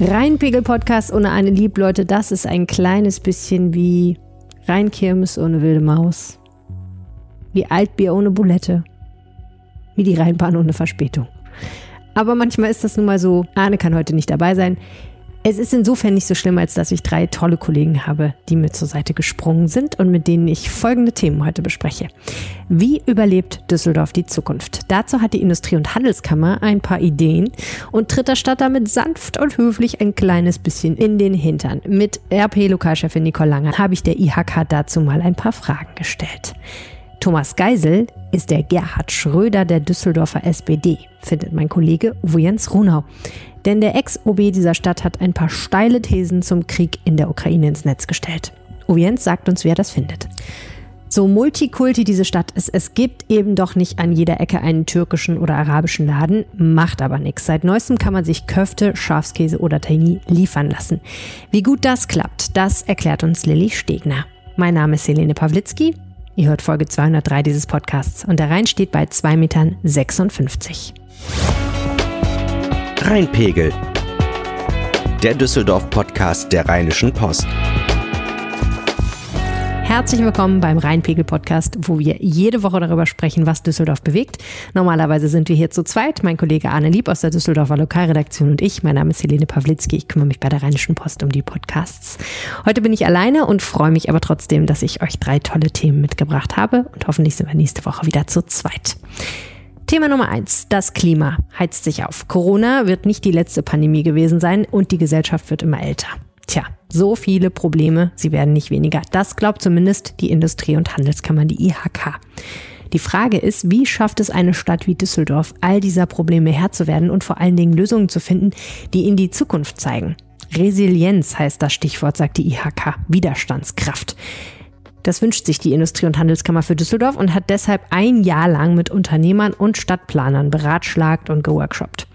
Rheinpegel-Podcast ohne eine Lieb, Leute, das ist ein kleines bisschen wie Rheinkirmes ohne wilde Maus. Wie Altbier ohne Bulette. Wie die Rheinbahn ohne Verspätung. Aber manchmal ist das nun mal so. Arne kann heute nicht dabei sein. Es ist insofern nicht so schlimm, als dass ich drei tolle Kollegen habe, die mir zur Seite gesprungen sind und mit denen ich folgende Themen heute bespreche. Wie überlebt Düsseldorf die Zukunft? Dazu hat die Industrie- und Handelskammer ein paar Ideen und tritt der Stadt damit sanft und höflich ein kleines bisschen in den Hintern. Mit RP-Lokalchefin Nicole Langer habe ich der IHK dazu mal ein paar Fragen gestellt. Thomas Geisel ist der Gerhard Schröder der Düsseldorfer SPD, findet mein Kollege Uwe Jens Runau. Denn der Ex-OB dieser Stadt hat ein paar steile Thesen zum Krieg in der Ukraine ins Netz gestellt. Ovienz sagt uns, wer das findet. So multikulti diese Stadt ist, es gibt eben doch nicht an jeder Ecke einen türkischen oder arabischen Laden, macht aber nichts. Seit neuestem kann man sich Köfte, Schafskäse oder Tahini liefern lassen. Wie gut das klappt, das erklärt uns Lilly Stegner. Mein Name ist Helene Pawlitzki. Ihr hört Folge 203 dieses Podcasts und der Rhein steht bei 2,56 Metern. Rheinpegel. Der Düsseldorf-Podcast der Rheinischen Post. Herzlich willkommen beim Rheinpegel-Podcast, wo wir jede Woche darüber sprechen, was Düsseldorf bewegt. Normalerweise sind wir hier zu zweit. Mein Kollege Arne Lieb aus der Düsseldorfer Lokalredaktion und ich. Mein Name ist Helene Pawlitzki. Ich kümmere mich bei der Rheinischen Post um die Podcasts. Heute bin ich alleine und freue mich aber trotzdem, dass ich euch drei tolle Themen mitgebracht habe. Und hoffentlich sind wir nächste Woche wieder zu zweit. Thema Nummer eins. Das Klima heizt sich auf. Corona wird nicht die letzte Pandemie gewesen sein und die Gesellschaft wird immer älter. Tja, so viele Probleme, sie werden nicht weniger. Das glaubt zumindest die Industrie- und Handelskammer, die IHK. Die Frage ist, wie schafft es eine Stadt wie Düsseldorf, all dieser Probleme Herr zu werden und vor allen Dingen Lösungen zu finden, die in die Zukunft zeigen? Resilienz heißt das Stichwort, sagt die IHK, Widerstandskraft. Das wünscht sich die Industrie- und Handelskammer für Düsseldorf und hat deshalb ein Jahr lang mit Unternehmern und Stadtplanern beratschlagt und geworkshoppt.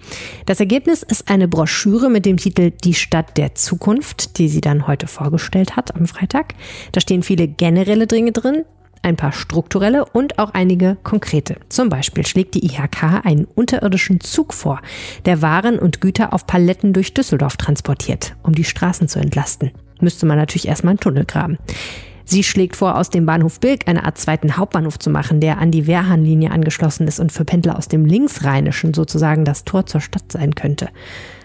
Das Ergebnis ist eine Broschüre mit dem Titel Die Stadt der Zukunft, die sie dann heute vorgestellt hat am Freitag. Da stehen viele generelle Dinge drin, ein paar strukturelle und auch einige konkrete. Zum Beispiel schlägt die IHK einen unterirdischen Zug vor, der Waren und Güter auf Paletten durch Düsseldorf transportiert, um die Straßen zu entlasten. Müsste man natürlich erstmal einen Tunnel graben. Sie schlägt vor, aus dem Bahnhof Bilk eine Art zweiten Hauptbahnhof zu machen, der an die Wehrhahnlinie angeschlossen ist und für Pendler aus dem Linksrheinischen sozusagen das Tor zur Stadt sein könnte.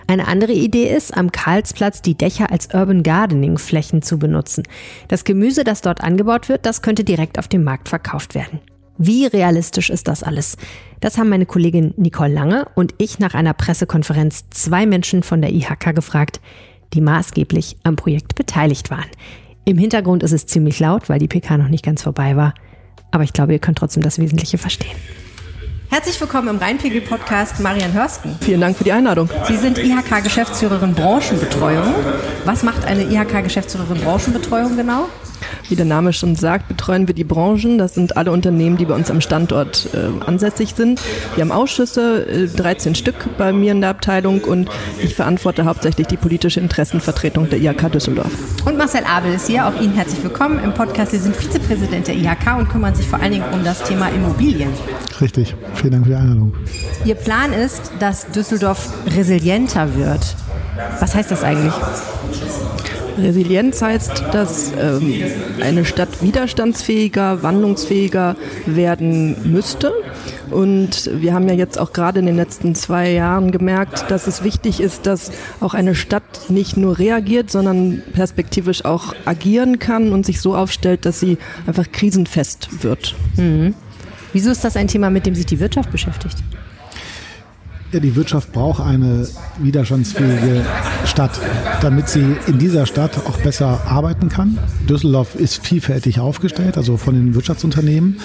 Eine andere Idee ist, am Karlsplatz die Dächer als Urban Gardening Flächen zu benutzen. Das Gemüse, das dort angebaut wird, das könnte direkt auf dem Markt verkauft werden. Wie realistisch ist das alles? Das haben meine Kollegin Nicole Lange und ich nach einer Pressekonferenz zwei Menschen von der IHK gefragt, die maßgeblich am Projekt beteiligt waren. Im Hintergrund ist es ziemlich laut, weil die PK noch nicht ganz vorbei war. Aber ich glaube, ihr könnt trotzdem das Wesentliche verstehen. Herzlich willkommen im Rheinpegel-Podcast, Marian Hörsten. Vielen Dank für die Einladung. Sie sind IHK-Geschäftsführerin Branchenbetreuung. Was macht eine IHK-Geschäftsführerin Branchenbetreuung genau? Wie der Name schon sagt, betreuen wir die Branchen. Das sind alle Unternehmen, die bei uns am Standort äh, ansässig sind. Wir haben Ausschüsse, äh, 13 Stück bei mir in der Abteilung und ich verantworte hauptsächlich die politische Interessenvertretung der IHK Düsseldorf. Und Marcel Abel ist hier. Auch Ihnen herzlich willkommen im Podcast. Sie sind Vizepräsident der IHK und kümmern sich vor allen Dingen um das Thema Immobilien. Richtig. Vielen Dank für die Einladung. Ihr Plan ist, dass Düsseldorf resilienter wird. Was heißt das eigentlich? Resilienz heißt, dass ähm, eine Stadt widerstandsfähiger, wandlungsfähiger werden müsste. Und wir haben ja jetzt auch gerade in den letzten zwei Jahren gemerkt, dass es wichtig ist, dass auch eine Stadt nicht nur reagiert, sondern perspektivisch auch agieren kann und sich so aufstellt, dass sie einfach krisenfest wird. Mhm. Wieso ist das ein Thema, mit dem sich die Wirtschaft beschäftigt? Ja, die Wirtschaft braucht eine widerstandsfähige Stadt, damit sie in dieser Stadt auch besser arbeiten kann. Düsseldorf ist vielfältig aufgestellt, also von den Wirtschaftsunternehmen.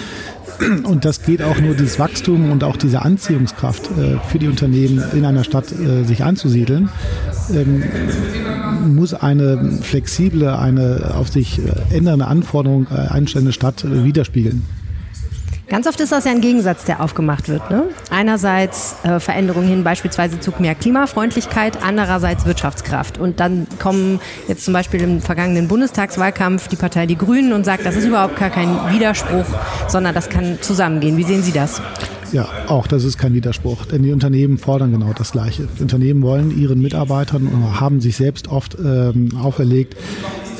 Und das geht auch nur dieses Wachstum und auch diese Anziehungskraft äh, für die Unternehmen in einer Stadt äh, sich anzusiedeln, ähm, muss eine flexible, eine auf sich äh, ändernde Anforderung äh, einstellende Stadt äh, widerspiegeln. Ganz oft ist das ja ein Gegensatz, der aufgemacht wird. Ne? Einerseits äh, Veränderungen hin, beispielsweise zu mehr Klimafreundlichkeit, andererseits Wirtschaftskraft. Und dann kommen jetzt zum Beispiel im vergangenen Bundestagswahlkampf die Partei Die Grünen und sagt, das ist überhaupt gar kein Widerspruch, sondern das kann zusammengehen. Wie sehen Sie das? Ja, auch das ist kein Widerspruch, denn die Unternehmen fordern genau das Gleiche. Die Unternehmen wollen ihren Mitarbeitern oder haben sich selbst oft ähm, auferlegt,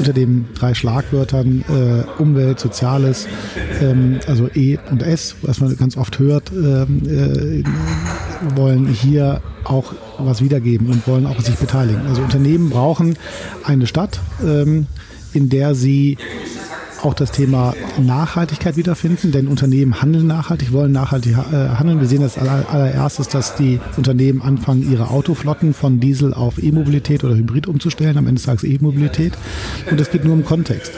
unter den drei Schlagwörtern äh, Umwelt, Soziales, ähm, also E und S, was man ganz oft hört, ähm, äh, wollen hier auch was wiedergeben und wollen auch sich beteiligen. Also Unternehmen brauchen eine Stadt, ähm, in der sie auch das Thema Nachhaltigkeit wiederfinden, denn Unternehmen handeln nachhaltig, wollen nachhaltig äh, handeln. Wir sehen das allererstes, dass die Unternehmen anfangen, ihre Autoflotten von Diesel auf E-Mobilität oder Hybrid umzustellen, am Ende des Tages E-Mobilität. Und das geht nur im Kontext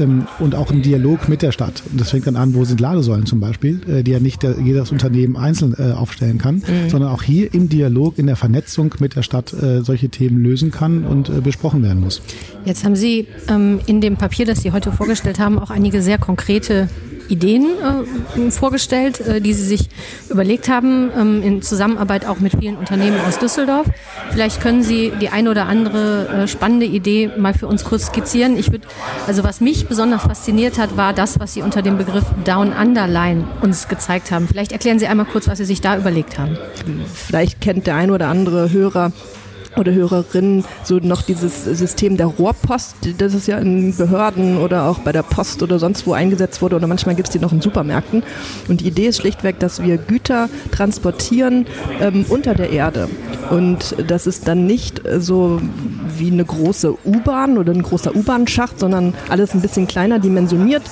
ähm, und auch im Dialog mit der Stadt. Und das fängt dann an, wo sind Ladesäulen zum Beispiel, äh, die ja nicht der, jedes Unternehmen einzeln äh, aufstellen kann, mhm. sondern auch hier im Dialog, in der Vernetzung mit der Stadt äh, solche Themen lösen kann und äh, besprochen werden muss. Jetzt haben Sie ähm, in dem Papier, das Sie heute vorgestellt haben, auch einige sehr konkrete Ideen äh, vorgestellt, äh, die Sie sich überlegt haben, ähm, in Zusammenarbeit auch mit vielen Unternehmen aus Düsseldorf. Vielleicht können Sie die eine oder andere äh, spannende Idee mal für uns kurz skizzieren. Ich würde, also was mich besonders fasziniert hat, war das, was Sie unter dem Begriff Down Underline uns gezeigt haben. Vielleicht erklären Sie einmal kurz, was Sie sich da überlegt haben. Vielleicht kennt der ein oder andere Hörer oder Hörerinnen so noch dieses System der Rohrpost, das ist ja in Behörden oder auch bei der Post oder sonst wo eingesetzt wurde oder manchmal gibt es die noch in Supermärkten. Und die Idee ist schlichtweg, dass wir Güter transportieren ähm, unter der Erde. Und das ist dann nicht so wie eine große U-Bahn oder ein großer U-Bahn-Schacht, sondern alles ein bisschen kleiner dimensioniert.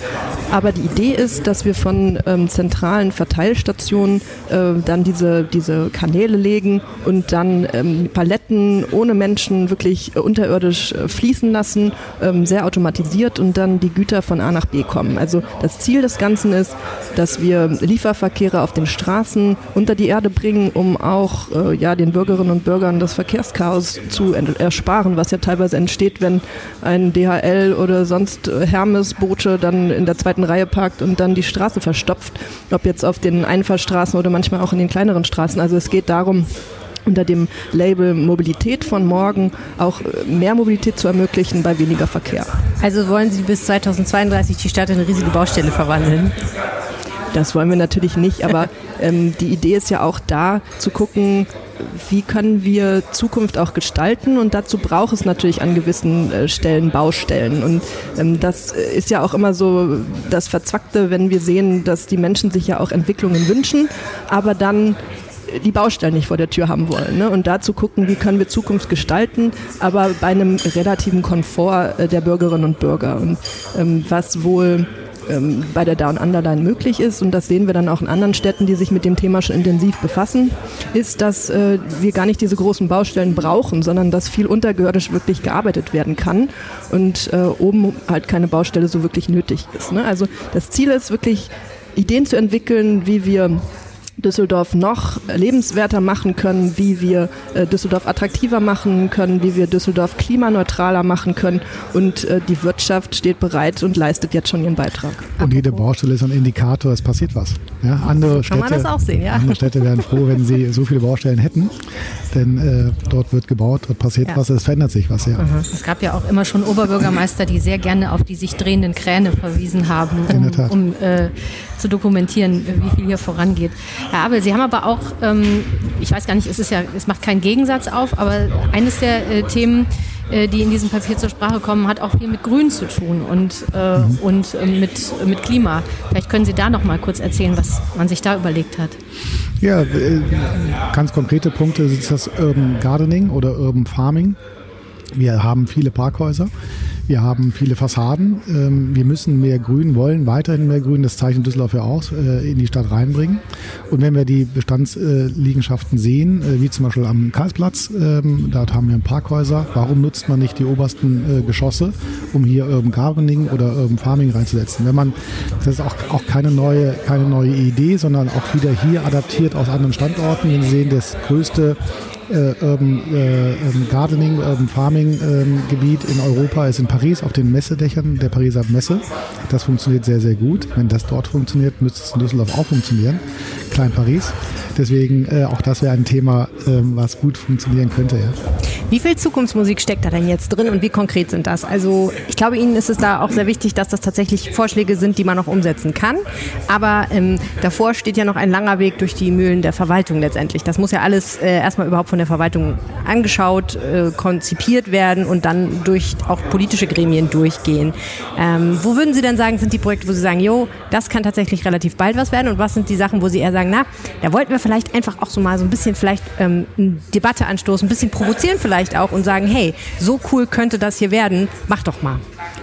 Aber die Idee ist, dass wir von ähm, zentralen Verteilstationen äh, dann diese, diese Kanäle legen und dann ähm, Paletten ohne Menschen wirklich äh, unterirdisch äh, fließen lassen, ähm, sehr automatisiert und dann die Güter von A nach B kommen. Also das Ziel des Ganzen ist, dass wir Lieferverkehre auf den Straßen unter die Erde bringen, um auch äh, ja, den Bürgerinnen und Bürgern das Verkehrschaos zu ersparen, was ja teilweise entsteht, wenn ein DHL oder sonst Hermes-Bote dann in der zweiten Reihe parkt und dann die Straße verstopft, ob jetzt auf den Einfahrstraßen oder manchmal auch in den kleineren Straßen. Also es geht darum, unter dem Label Mobilität von morgen auch äh, mehr Mobilität zu ermöglichen bei weniger Verkehr. Also wollen Sie bis 2032 die Stadt in eine riesige Baustelle verwandeln? Das wollen wir natürlich nicht, aber ähm, die Idee ist ja auch da zu gucken, wie können wir Zukunft auch gestalten und dazu braucht es natürlich an gewissen äh, Stellen Baustellen und ähm, das ist ja auch immer so das Verzwackte, wenn wir sehen, dass die Menschen sich ja auch Entwicklungen wünschen, aber dann die Baustellen nicht vor der Tür haben wollen. Ne? Und dazu gucken, wie können wir Zukunft gestalten, aber bei einem relativen Komfort äh, der Bürgerinnen und Bürger. Und ähm, was wohl ähm, bei der Down Underline möglich ist, und das sehen wir dann auch in anderen Städten, die sich mit dem Thema schon intensiv befassen, ist, dass äh, wir gar nicht diese großen Baustellen brauchen, sondern dass viel untergeirdisch wirklich gearbeitet werden kann und äh, oben halt keine Baustelle so wirklich nötig ist. Ne? Also das Ziel ist wirklich, Ideen zu entwickeln, wie wir Düsseldorf noch lebenswerter machen können, wie wir äh, Düsseldorf attraktiver machen können, wie wir Düsseldorf klimaneutraler machen können. Und äh, die Wirtschaft steht bereit und leistet jetzt schon ihren Beitrag. Und jede Baustelle ist ein Indikator, es passiert was. Ja, andere, so Städte, sehen, ja. andere Städte wären froh, wenn sie so viele Baustellen hätten. Denn äh, dort wird gebaut, dort passiert ja. was, es verändert sich was. Ja. Mhm. Es gab ja auch immer schon Oberbürgermeister, die sehr gerne auf die sich drehenden Kräne verwiesen haben, um, um äh, zu dokumentieren, wie viel hier vorangeht. Herr Abel, Sie haben aber auch, ähm, ich weiß gar nicht, es ist ja, es macht keinen Gegensatz auf, aber eines der äh, Themen, äh, die in diesem Papier zur Sprache kommen, hat auch viel mit Grün zu tun und, äh, mhm. und äh, mit, mit Klima. Vielleicht können Sie da noch mal kurz erzählen, was man sich da überlegt hat. Ja, äh, ganz konkrete Punkte sind das Urban Gardening oder Urban Farming. Wir haben viele Parkhäuser wir haben viele Fassaden. Ähm, wir müssen mehr Grün, wollen weiterhin mehr Grün, das zeichnet Düsseldorf ja aus, äh, in die Stadt reinbringen. Und wenn wir die Bestandsliegenschaften sehen, äh, wie zum Beispiel am Karlsplatz, ähm, dort haben wir Parkhäuser, warum nutzt man nicht die obersten äh, Geschosse, um hier Urban Gardening oder Urban Farming reinzusetzen? Wenn man, das ist auch, auch keine, neue, keine neue Idee, sondern auch wieder hier adaptiert aus anderen Standorten. Wir sehen das größte äh, Urban äh, Gardening, Urban Farming ähm, Gebiet in Europa ist in Paris auf den Messedächern der Pariser Messe. Das funktioniert sehr, sehr gut. Wenn das dort funktioniert, müsste es in Düsseldorf auch funktionieren. Klein Paris. Deswegen äh, auch das wäre ein Thema, ähm, was gut funktionieren könnte. Ja. Wie viel Zukunftsmusik steckt da denn jetzt drin und wie konkret sind das? Also ich glaube, Ihnen ist es da auch sehr wichtig, dass das tatsächlich Vorschläge sind, die man noch umsetzen kann. Aber ähm, davor steht ja noch ein langer Weg durch die Mühlen der Verwaltung letztendlich. Das muss ja alles äh, erstmal überhaupt von der Verwaltung angeschaut, äh, konzipiert werden und dann durch auch politische Gremien durchgehen. Ähm, wo würden Sie denn sagen, sind die Projekte, wo Sie sagen, jo, das kann tatsächlich relativ bald was werden und was sind die Sachen, wo Sie eher sagen, na, da wollten wir vielleicht einfach auch so mal so ein bisschen vielleicht ähm, eine Debatte anstoßen, ein bisschen provozieren vielleicht auch und sagen, hey, so cool könnte das hier werden, mach doch mal.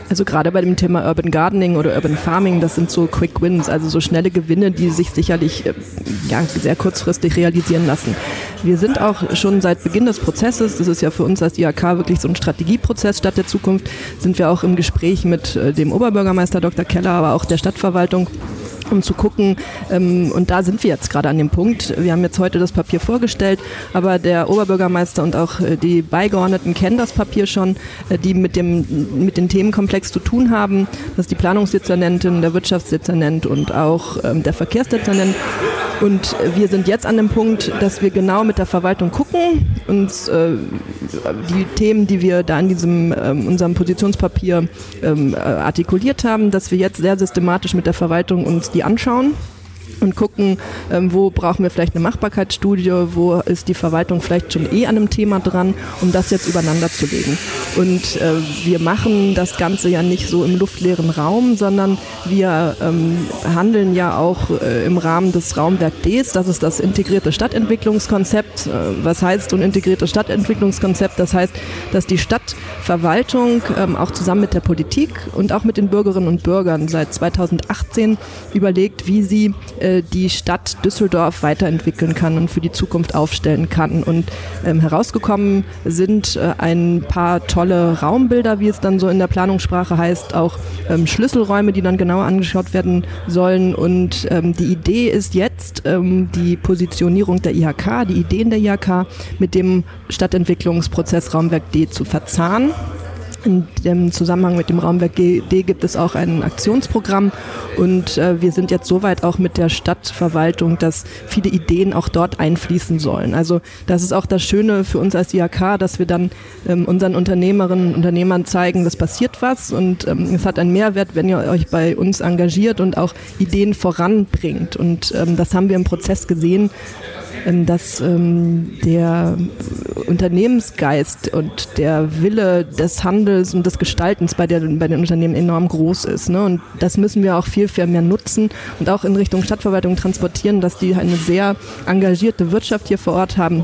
Also gerade bei dem Thema Urban Gardening oder Urban Farming, das sind so Quick Wins, also so schnelle Gewinne, die sich sicherlich äh, ja, sehr kurzfristig realisieren lassen. Wir sind auch schon seit Beginn des Prozesses, das ist ja für uns als IHK wirklich so ein Strategieprozess Stadt der Zukunft, sind wir auch im Gespräch mit äh, dem Oberbürgermeister Dr. Keller, aber auch der Stadtverwaltung um zu gucken, ähm, und da sind wir jetzt gerade an dem Punkt. Wir haben jetzt heute das Papier vorgestellt, aber der Oberbürgermeister und auch äh, die Beigeordneten kennen das Papier schon, äh, die mit dem mit dem Themenkomplex zu tun haben. Das ist die Planungsdezernentin, der Wirtschaftsdezernent und auch ähm, der Verkehrsdezernent. Und wir sind jetzt an dem Punkt, dass wir genau mit der Verwaltung gucken, uns äh, die Themen, die wir da in diesem ähm, unserem Positionspapier ähm, äh, artikuliert haben, dass wir jetzt sehr systematisch mit der Verwaltung uns die anschauen und gucken, ähm, wo brauchen wir vielleicht eine Machbarkeitsstudie, wo ist die Verwaltung vielleicht schon eh an einem Thema dran, um das jetzt übereinander zu legen. Und äh, wir machen das Ganze ja nicht so im luftleeren Raum, sondern wir ähm, handeln ja auch äh, im Rahmen des Raumwerk Ds, das ist das integrierte Stadtentwicklungskonzept. Äh, was heißt ein integriertes Stadtentwicklungskonzept? Das heißt, dass die Stadtverwaltung ähm, auch zusammen mit der Politik und auch mit den Bürgerinnen und Bürgern seit 2018 überlegt, wie sie äh, die Stadt Düsseldorf weiterentwickeln kann und für die Zukunft aufstellen kann. Und ähm, herausgekommen sind äh, ein paar tolle Raumbilder, wie es dann so in der Planungssprache heißt, auch ähm, Schlüsselräume, die dann genauer angeschaut werden sollen. Und ähm, die Idee ist jetzt, ähm, die Positionierung der IHK, die Ideen der IHK mit dem Stadtentwicklungsprozess Raumwerk D zu verzahnen. In dem Zusammenhang mit dem Raumwerk D gibt es auch ein Aktionsprogramm und äh, wir sind jetzt soweit auch mit der Stadtverwaltung, dass viele Ideen auch dort einfließen sollen. Also das ist auch das Schöne für uns als IHK, dass wir dann ähm, unseren Unternehmerinnen und Unternehmern zeigen, das passiert was und ähm, es hat einen Mehrwert, wenn ihr euch bei uns engagiert und auch Ideen voranbringt. Und ähm, das haben wir im Prozess gesehen, dass ähm, der Unternehmensgeist und der Wille des Handels und des Gestaltens bei, der, bei den Unternehmen enorm groß ist. Ne? Und das müssen wir auch viel, viel mehr nutzen und auch in Richtung Stadtverwaltung transportieren, dass die eine sehr engagierte Wirtschaft hier vor Ort haben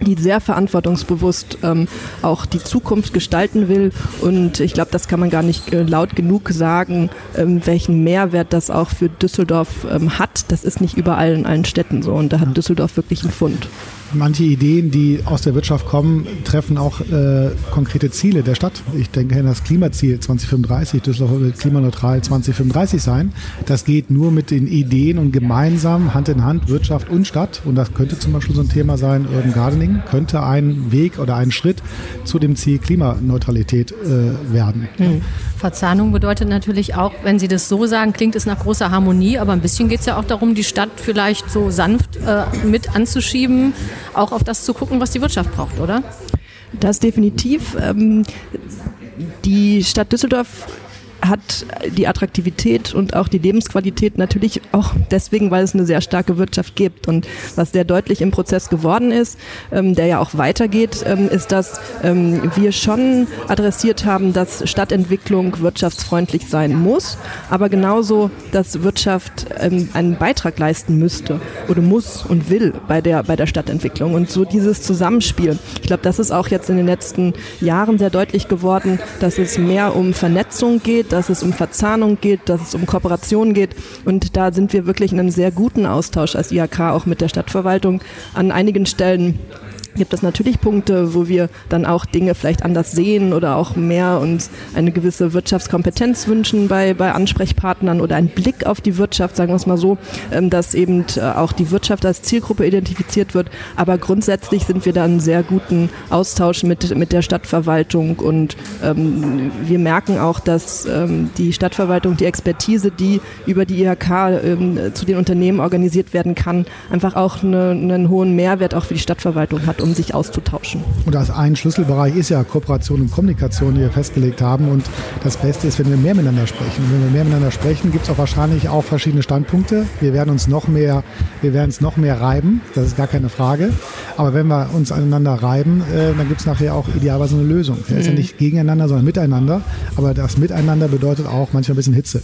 die sehr verantwortungsbewusst ähm, auch die Zukunft gestalten will. Und ich glaube, das kann man gar nicht äh, laut genug sagen, ähm, welchen Mehrwert das auch für Düsseldorf ähm, hat. Das ist nicht überall in allen Städten so. Und da hat Düsseldorf wirklich einen Fund manche Ideen, die aus der Wirtschaft kommen, treffen auch äh, konkrete Ziele der Stadt. Ich denke an das Klimaziel 2035, Düsseldorf wird klimaneutral 2035 sein. Das geht nur mit den Ideen und gemeinsam Hand in Hand Wirtschaft und Stadt. Und das könnte zum Beispiel so ein Thema sein, Urban Gardening könnte ein Weg oder ein Schritt zu dem Ziel Klimaneutralität äh, werden. Mhm. Verzahnung bedeutet natürlich auch, wenn Sie das so sagen, klingt es nach großer Harmonie, aber ein bisschen geht es ja auch darum, die Stadt vielleicht so sanft äh, mit anzuschieben, auch auf das zu gucken, was die Wirtschaft braucht, oder? Das definitiv. Ähm, die Stadt Düsseldorf hat die Attraktivität und auch die Lebensqualität natürlich auch deswegen, weil es eine sehr starke Wirtschaft gibt. Und was sehr deutlich im Prozess geworden ist, ähm, der ja auch weitergeht, ähm, ist, dass ähm, wir schon adressiert haben, dass Stadtentwicklung wirtschaftsfreundlich sein muss, aber genauso, dass Wirtschaft ähm, einen Beitrag leisten müsste oder muss und will bei der, bei der Stadtentwicklung. Und so dieses Zusammenspiel. Ich glaube, das ist auch jetzt in den letzten Jahren sehr deutlich geworden, dass es mehr um Vernetzung geht, dass es um Verzahnung geht, dass es um Kooperation geht. Und da sind wir wirklich in einem sehr guten Austausch als IHK auch mit der Stadtverwaltung. An einigen Stellen gibt es natürlich Punkte, wo wir dann auch Dinge vielleicht anders sehen oder auch mehr uns eine gewisse Wirtschaftskompetenz wünschen bei, bei Ansprechpartnern oder einen Blick auf die Wirtschaft, sagen wir es mal so, ähm, dass eben äh, auch die Wirtschaft als Zielgruppe identifiziert wird. Aber grundsätzlich sind wir da in sehr guten Austausch mit, mit der Stadtverwaltung und ähm, wir merken auch, dass ähm, die Stadtverwaltung die Expertise, die über die IHK ähm, zu den Unternehmen organisiert werden kann, einfach auch eine, einen hohen Mehrwert auch für die Stadtverwaltung hat um sich auszutauschen. Und als ein Schlüsselbereich ist ja Kooperation und Kommunikation, die wir festgelegt haben. Und das Beste ist, wenn wir mehr miteinander sprechen. Und wenn wir mehr miteinander sprechen, gibt es auch wahrscheinlich auch verschiedene Standpunkte. Wir werden uns noch mehr, wir werden es noch mehr reiben, das ist gar keine Frage. Aber wenn wir uns aneinander reiben, äh, dann gibt es nachher auch idealerweise eine Lösung. Er ist ja mhm. nicht gegeneinander, sondern miteinander. Aber das Miteinander bedeutet auch manchmal ein bisschen Hitze.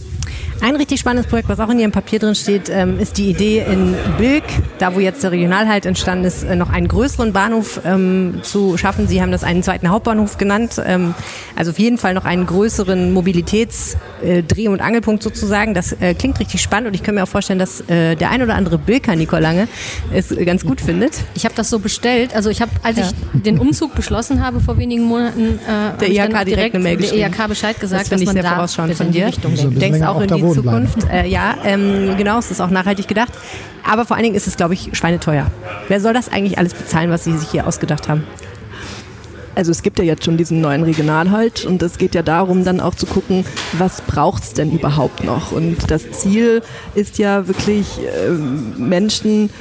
Ein richtig spannendes Projekt, was auch in Ihrem Papier drin steht, ähm, ist die Idee in Bilk, da wo jetzt der Regionalhalt entstanden ist, äh, noch einen größeren Bahnhof ähm, zu schaffen. Sie haben das einen zweiten Hauptbahnhof genannt. Ähm, also auf jeden Fall noch einen größeren Mobilitätsdreh- äh, und Angelpunkt sozusagen. Das äh, klingt richtig spannend und ich kann mir auch vorstellen, dass äh, der ein oder andere Bilker, Nicole Lange, es ganz gut findet. Ich habe das so bestellt. Also ich habe, als ja. ich den Umzug beschlossen habe vor wenigen Monaten, äh, der IHK direkt, direkt eine Mail der IHK Bescheid gesagt, das dass man da von dir. Richtung denkt. Du denkst auch in die Zukunft. Äh, ja, ähm, genau, es ist auch nachhaltig gedacht. Aber vor allen Dingen ist es, glaube ich, schweineteuer. Wer soll das eigentlich alles bezahlen, was Sie sich hier ausgedacht haben? Also es gibt ja jetzt schon diesen neuen Regionalhalt und es geht ja darum, dann auch zu gucken, was braucht es denn überhaupt noch? Und das Ziel ist ja wirklich, äh, Menschen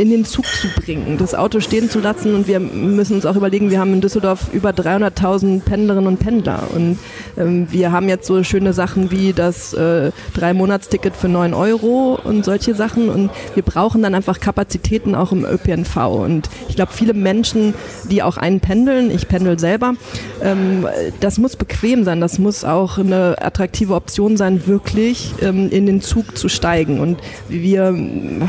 in den Zug zu bringen, das Auto stehen zu lassen. Und wir müssen uns auch überlegen, wir haben in Düsseldorf über 300.000 Pendlerinnen und Pendler. Und ähm, wir haben jetzt so schöne Sachen wie das äh, Drei-Monats-Ticket für 9 Euro und solche Sachen. Und wir brauchen dann einfach Kapazitäten auch im ÖPNV. Und ich glaube, viele Menschen, die auch einen pendeln, ich pendel selber, ähm, das muss bequem sein. Das muss auch eine attraktive Option sein, wirklich ähm, in den Zug zu steigen. Und wir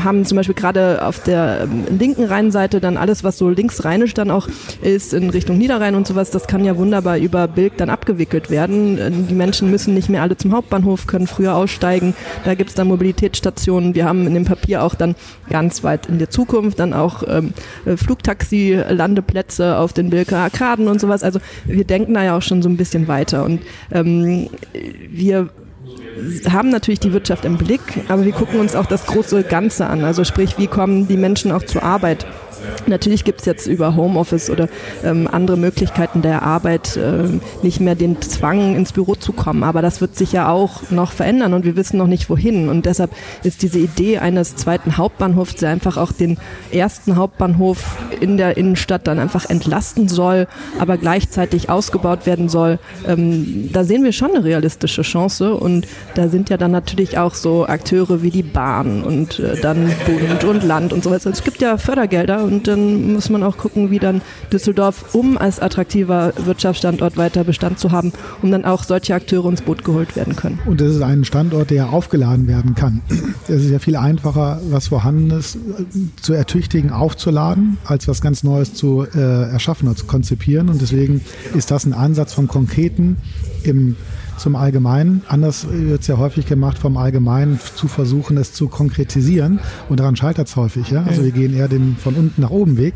haben zum Beispiel gerade auf der der ähm, linken Rheinseite dann alles, was so linksrheinisch dann auch ist, in Richtung Niederrhein und sowas, das kann ja wunderbar über Bilk dann abgewickelt werden. Äh, die Menschen müssen nicht mehr alle zum Hauptbahnhof, können früher aussteigen. Da gibt es dann Mobilitätsstationen. Wir haben in dem Papier auch dann ganz weit in der Zukunft dann auch ähm, äh, Flugtaxi-Landeplätze auf den Bilker Arkaden und sowas. Also wir denken da ja auch schon so ein bisschen weiter. Und ähm, wir haben natürlich die Wirtschaft im Blick, aber wir gucken uns auch das große Ganze an. Also sprich, wie kommen die Menschen auch zur Arbeit? Natürlich gibt es jetzt über Homeoffice oder ähm, andere Möglichkeiten der Arbeit ähm, nicht mehr den Zwang, ins Büro zu kommen. Aber das wird sich ja auch noch verändern und wir wissen noch nicht wohin. Und deshalb ist diese Idee eines zweiten Hauptbahnhofs, der einfach auch den ersten Hauptbahnhof in der Innenstadt dann einfach entlasten soll, aber gleichzeitig ausgebaut werden soll, ähm, da sehen wir schon eine realistische Chance. Und da sind ja dann natürlich auch so Akteure wie die Bahn und äh, dann Bund und Land und so weiter. Es gibt ja Fördergelder und dann muss man auch gucken, wie dann Düsseldorf, um als attraktiver Wirtschaftsstandort weiter Bestand zu haben, um dann auch solche Akteure ins Boot geholt werden können. Und das ist ein Standort, der aufgeladen werden kann. Es ist ja viel einfacher, was Vorhandenes zu ertüchtigen, aufzuladen, als was ganz Neues zu äh, erschaffen oder zu konzipieren. Und deswegen ist das ein Ansatz vom Konkreten im zum Allgemeinen. Anders wird es ja häufig gemacht, vom Allgemeinen zu versuchen, es zu konkretisieren. Und daran scheitert es häufig. Ja? Also wir gehen eher den von unten nach oben Weg.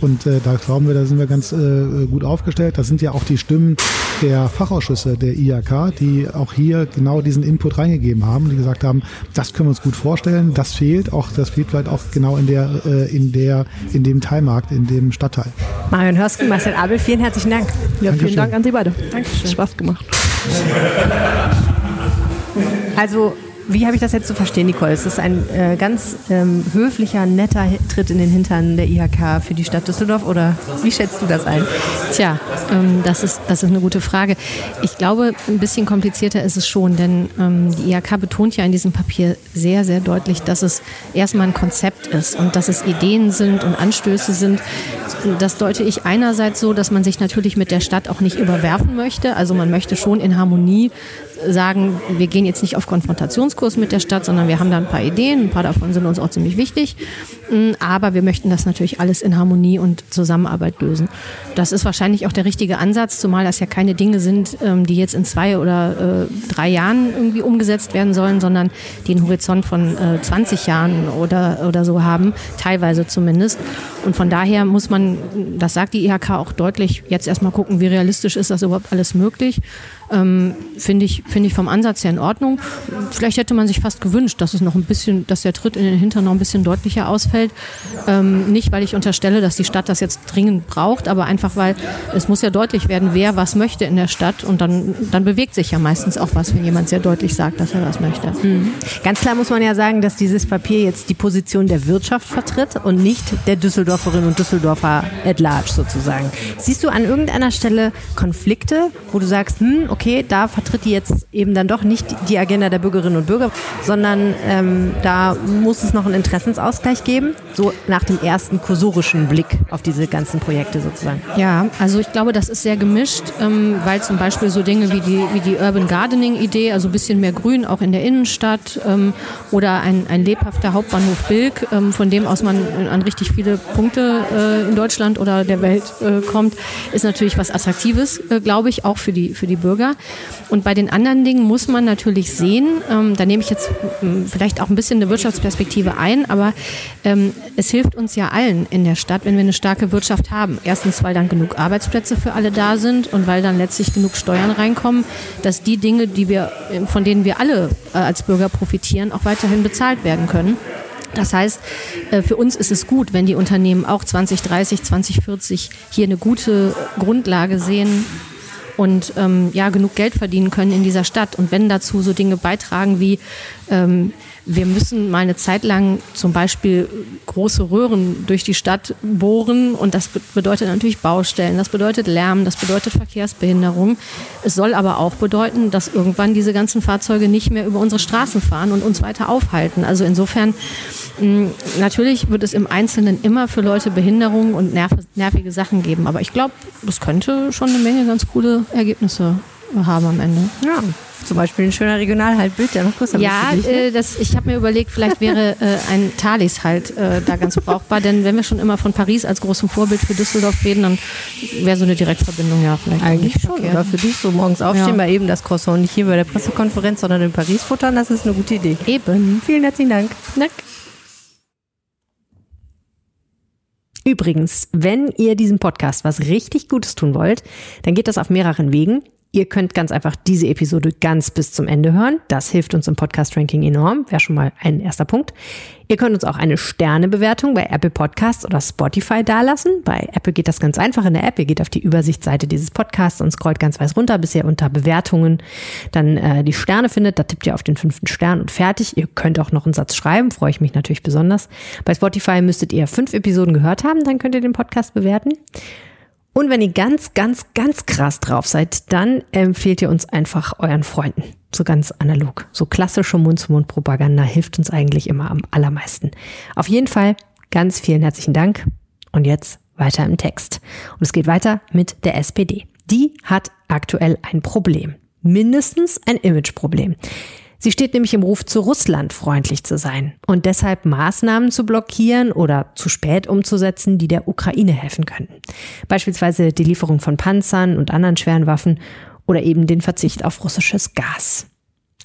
Und äh, da glauben wir, da sind wir ganz äh, gut aufgestellt. Das sind ja auch die Stimmen der Fachausschüsse der IAK, die auch hier genau diesen Input reingegeben haben, die gesagt haben, das können wir uns gut vorstellen, das fehlt, auch das fehlt vielleicht auch genau in der, äh, in der, in dem Teilmarkt, in dem Stadtteil. Marion Hörsken, Marcel Abel, vielen herzlichen Dank. Ja, Dankeschön. vielen Dank an Sie beide. Dankeschön. Spaß gemacht. Also wie habe ich das jetzt zu verstehen, Nicole? Es ist ein äh, ganz ähm, höflicher, netter Tritt in den Hintern der IHK für die Stadt Düsseldorf oder wie schätzt du das ein? Tja, ähm, das, ist, das ist eine gute Frage. Ich glaube, ein bisschen komplizierter ist es schon, denn ähm, die IHK betont ja in diesem Papier sehr, sehr deutlich, dass es erstmal ein Konzept ist und dass es Ideen sind und Anstöße sind. Das deute ich einerseits so, dass man sich natürlich mit der Stadt auch nicht überwerfen möchte. Also man möchte schon in Harmonie sagen, wir gehen jetzt nicht auf Konfrontationskurs mit der Stadt, sondern wir haben da ein paar Ideen, ein paar davon sind uns auch ziemlich wichtig, mm, aber wir möchten das natürlich alles in Harmonie und Zusammenarbeit lösen. Das ist wahrscheinlich auch der richtige Ansatz, zumal das ja keine Dinge sind, ähm, die jetzt in zwei oder äh, drei Jahren irgendwie umgesetzt werden sollen, sondern die einen Horizont von 20 äh, Jahren oder, oder so haben, teilweise zumindest. Und von daher muss man, das sagt die IHK auch deutlich, jetzt erstmal gucken, wie realistisch ist das überhaupt alles möglich. Ähm, finde ich, finde ich vom Ansatz her in Ordnung. Vielleicht hätte man sich fast gewünscht, dass es noch ein bisschen, dass der Tritt in den Hintern noch ein bisschen deutlicher ausfällt. Ähm, nicht, weil ich unterstelle, dass die Stadt das jetzt dringend braucht, aber einfach, weil es muss ja deutlich werden, wer was möchte in der Stadt und dann, dann bewegt sich ja meistens auch was, wenn jemand sehr deutlich sagt, dass er was möchte. Mhm. Ganz klar muss man ja sagen, dass dieses Papier jetzt die Position der Wirtschaft vertritt und nicht der Düsseldorferinnen und Düsseldorfer at large sozusagen. Siehst du an irgendeiner Stelle Konflikte, wo du sagst, hm, okay, da vertritt die jetzt eben dann doch nicht die Agenda der Bürgerinnen und Bürger, sondern ähm, da muss es noch einen Interessensausgleich geben, so nach dem ersten kursorischen Blick auf diese ganzen Projekte sozusagen. Ja, also ich glaube, das ist sehr gemischt, ähm, weil zum Beispiel so Dinge wie die, wie die Urban Gardening-Idee, also ein bisschen mehr Grün auch in der Innenstadt ähm, oder ein, ein lebhafter Hauptbahnhof Bilk, ähm, von dem aus man an richtig viele Punkte äh, in Deutschland oder der Welt äh, kommt, ist natürlich was Attraktives, äh, glaube ich, auch für die, für die Bürger. Und bei den anderen Dingen muss man natürlich sehen, ähm, da nehme ich jetzt ähm, vielleicht auch ein bisschen eine Wirtschaftsperspektive ein, aber ähm, es hilft uns ja allen in der Stadt, wenn wir eine starke Wirtschaft haben. Erstens, weil dann genug Arbeitsplätze für alle da sind und weil dann letztlich genug Steuern reinkommen, dass die Dinge, die wir, von denen wir alle äh, als Bürger profitieren, auch weiterhin bezahlt werden können. Das heißt, äh, für uns ist es gut, wenn die Unternehmen auch 2030, 2040 hier eine gute Grundlage sehen und ähm, ja genug Geld verdienen können in dieser Stadt. Und wenn dazu so Dinge beitragen wie ähm, wir müssen mal eine Zeit lang zum Beispiel große Röhren durch die Stadt bohren und das bedeutet natürlich Baustellen, das bedeutet Lärm, das bedeutet Verkehrsbehinderung. Es soll aber auch bedeuten, dass irgendwann diese ganzen Fahrzeuge nicht mehr über unsere Straßen fahren und uns weiter aufhalten. Also insofern hm, natürlich wird es im Einzelnen immer für Leute Behinderungen und nervige Sachen geben, aber ich glaube, das könnte schon eine Menge ganz coole Ergebnisse haben am Ende. Ja zum Beispiel ein schöner Regionalhaltbild, der noch größer Ja, äh, das, ich habe mir überlegt, vielleicht wäre äh, ein Thalys halt äh, da ganz brauchbar, denn wenn wir schon immer von Paris als großem Vorbild für Düsseldorf reden, dann wäre so eine Direktverbindung ja vielleicht eigentlich schon. Verkehrt. Oder für dich so morgens aufstehen, ja. mal eben das Croissant nicht hier bei der Pressekonferenz, sondern in Paris futtern, das ist eine gute Idee. Eben. Vielen herzlichen Dank. Dank. Übrigens, wenn ihr diesem Podcast was richtig Gutes tun wollt, dann geht das auf mehreren Wegen. Ihr könnt ganz einfach diese Episode ganz bis zum Ende hören. Das hilft uns im Podcast-Ranking enorm. Wäre schon mal ein erster Punkt. Ihr könnt uns auch eine Sternebewertung bei Apple Podcasts oder Spotify dalassen. Bei Apple geht das ganz einfach in der App. Ihr geht auf die Übersichtsseite dieses Podcasts und scrollt ganz weiß runter, bis ihr unter Bewertungen dann äh, die Sterne findet. Da tippt ihr auf den fünften Stern und fertig. Ihr könnt auch noch einen Satz schreiben, freue ich mich natürlich besonders. Bei Spotify müsstet ihr fünf Episoden gehört haben, dann könnt ihr den Podcast bewerten. Und wenn ihr ganz, ganz, ganz krass drauf seid, dann empfehlt ihr uns einfach euren Freunden. So ganz analog. So klassische Mund-zu-Mund-Propaganda hilft uns eigentlich immer am allermeisten. Auf jeden Fall ganz vielen herzlichen Dank. Und jetzt weiter im Text. Und es geht weiter mit der SPD. Die hat aktuell ein Problem. Mindestens ein Imageproblem. Sie steht nämlich im Ruf, zu Russland freundlich zu sein und deshalb Maßnahmen zu blockieren oder zu spät umzusetzen, die der Ukraine helfen könnten. Beispielsweise die Lieferung von Panzern und anderen schweren Waffen oder eben den Verzicht auf russisches Gas.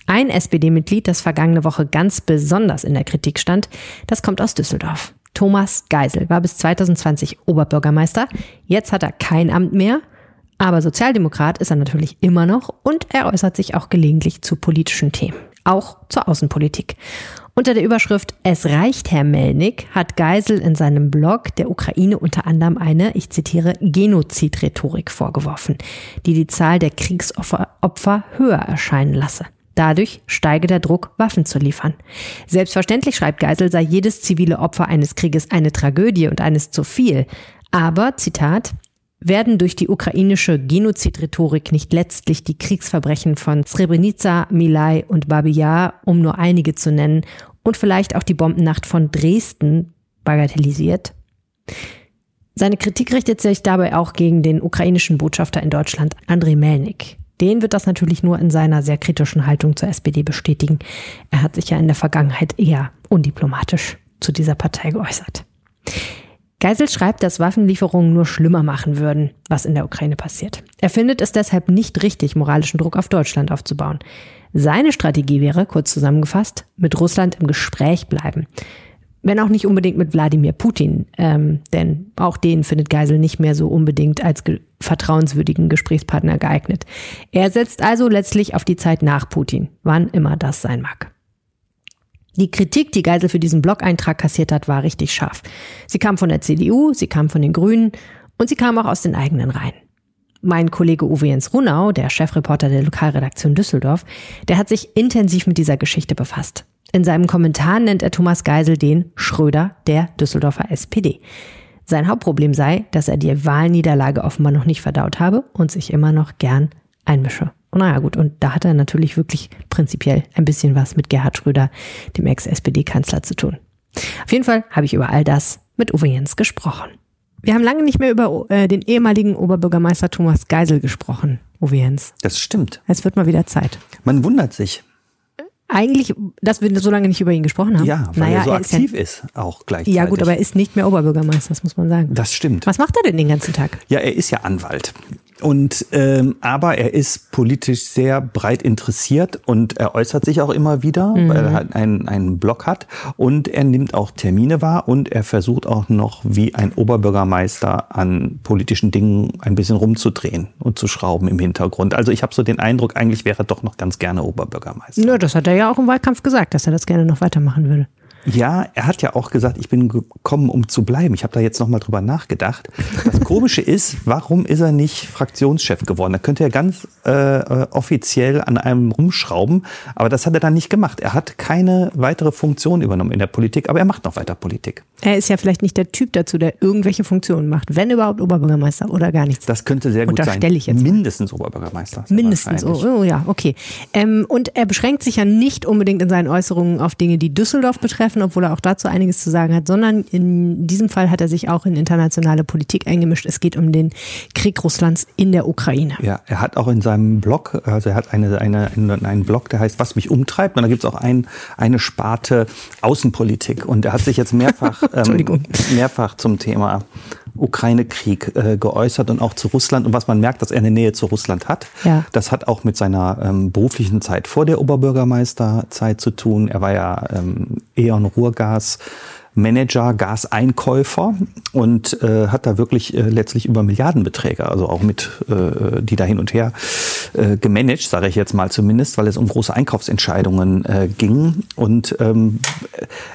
Ein SPD-Mitglied, das vergangene Woche ganz besonders in der Kritik stand, das kommt aus Düsseldorf. Thomas Geisel war bis 2020 Oberbürgermeister. Jetzt hat er kein Amt mehr aber Sozialdemokrat ist er natürlich immer noch und er äußert sich auch gelegentlich zu politischen Themen, auch zur Außenpolitik. Unter der Überschrift Es reicht, Herr Melnik, hat Geisel in seinem Blog der Ukraine unter anderem eine, ich zitiere, Genozidrhetorik vorgeworfen, die die Zahl der Kriegsopfer höher erscheinen lasse. Dadurch steige der Druck, Waffen zu liefern. Selbstverständlich, schreibt Geisel, sei jedes zivile Opfer eines Krieges eine Tragödie und eines zu viel. Aber, Zitat, werden durch die ukrainische Genozidrhetorik nicht letztlich die Kriegsverbrechen von Srebrenica, Milai und Babi Yar, um nur einige zu nennen, und vielleicht auch die Bombennacht von Dresden bagatellisiert? Seine Kritik richtet sich dabei auch gegen den ukrainischen Botschafter in Deutschland, Andrei Melnik. Den wird das natürlich nur in seiner sehr kritischen Haltung zur SPD bestätigen. Er hat sich ja in der Vergangenheit eher undiplomatisch zu dieser Partei geäußert. Geisel schreibt, dass Waffenlieferungen nur schlimmer machen würden, was in der Ukraine passiert. Er findet es deshalb nicht richtig, moralischen Druck auf Deutschland aufzubauen. Seine Strategie wäre, kurz zusammengefasst, mit Russland im Gespräch bleiben. Wenn auch nicht unbedingt mit Wladimir Putin, ähm, denn auch den findet Geisel nicht mehr so unbedingt als ge vertrauenswürdigen Gesprächspartner geeignet. Er setzt also letztlich auf die Zeit nach Putin, wann immer das sein mag. Die Kritik, die Geisel für diesen Blog-Eintrag kassiert hat, war richtig scharf. Sie kam von der CDU, sie kam von den Grünen und sie kam auch aus den eigenen Reihen. Mein Kollege Uwe Jens Runau, der Chefreporter der Lokalredaktion Düsseldorf, der hat sich intensiv mit dieser Geschichte befasst. In seinem Kommentar nennt er Thomas Geisel den Schröder der Düsseldorfer SPD. Sein Hauptproblem sei, dass er die Wahlniederlage offenbar noch nicht verdaut habe und sich immer noch gern einmische. Naja gut, und da hat er natürlich wirklich prinzipiell ein bisschen was mit Gerhard Schröder, dem Ex-SPD-Kanzler, zu tun. Auf jeden Fall habe ich über all das mit Uwe Jens gesprochen. Wir haben lange nicht mehr über äh, den ehemaligen Oberbürgermeister Thomas Geisel gesprochen, Uwe Jens. Das stimmt. Es wird mal wieder Zeit. Man wundert sich. Eigentlich, dass wir so lange nicht über ihn gesprochen haben. Ja, weil naja, er so er aktiv ist, ist, auch gleichzeitig. ja, ja gut, aber er ist nicht mehr Oberbürgermeister, das muss man sagen. Das stimmt. Was macht er denn den ganzen Tag? Ja, er ist ja Anwalt. Und ähm, aber er ist politisch sehr breit interessiert und er äußert sich auch immer wieder, Mhm. weil er halt einen, einen Blog hat und er nimmt auch Termine wahr und er versucht auch noch wie ein Oberbürgermeister an politischen Dingen ein bisschen rumzudrehen und zu schrauben im Hintergrund. Also ich habe so den Eindruck, eigentlich wäre er doch noch ganz gerne Oberbürgermeister. Ja, das hat er ja auch im Wahlkampf gesagt, dass er das gerne noch weitermachen würde. Ja, er hat ja auch gesagt, ich bin gekommen, um zu bleiben. Ich habe da jetzt nochmal drüber nachgedacht. Das Komische ist, warum ist er nicht Fraktionschef geworden? Da könnte er ganz äh, äh, offiziell an einem rumschrauben, aber das hat er dann nicht gemacht. Er hat keine weitere Funktion übernommen in der Politik, aber er macht noch weiter Politik. Er ist ja vielleicht nicht der Typ dazu, der irgendwelche Funktionen macht, wenn überhaupt Oberbürgermeister oder gar nichts. Das könnte sehr gut sein. Ich jetzt mal. Mindestens Oberbürgermeister. Mindestens, oh, oh ja, okay. Ähm, und er beschränkt sich ja nicht unbedingt in seinen Äußerungen auf Dinge, die Düsseldorf betreffen, obwohl er auch dazu einiges zu sagen hat, sondern in diesem Fall hat er sich auch in internationale Politik eingemischt. Es geht um den Krieg Russlands in der Ukraine. Ja, er hat auch in seinem Blog, also er hat eine, eine, einen, Blog, der heißt Was mich umtreibt. Und da gibt es auch ein, eine Sparte Außenpolitik. Und er hat sich jetzt mehrfach, ähm, mehrfach zum Thema Ukraine-Krieg äh, geäußert und auch zu Russland. Und was man merkt, dass er eine Nähe zu Russland hat. Ja. Das hat auch mit seiner ähm, beruflichen Zeit vor der Oberbürgermeisterzeit zu tun. Er war ja ähm, E.ON Ruhrgas. Manager, Gaseinkäufer und äh, hat da wirklich äh, letztlich über Milliardenbeträge, also auch mit, äh, die da hin und her äh, gemanagt, sage ich jetzt mal zumindest, weil es um große Einkaufsentscheidungen äh, ging. Und ähm,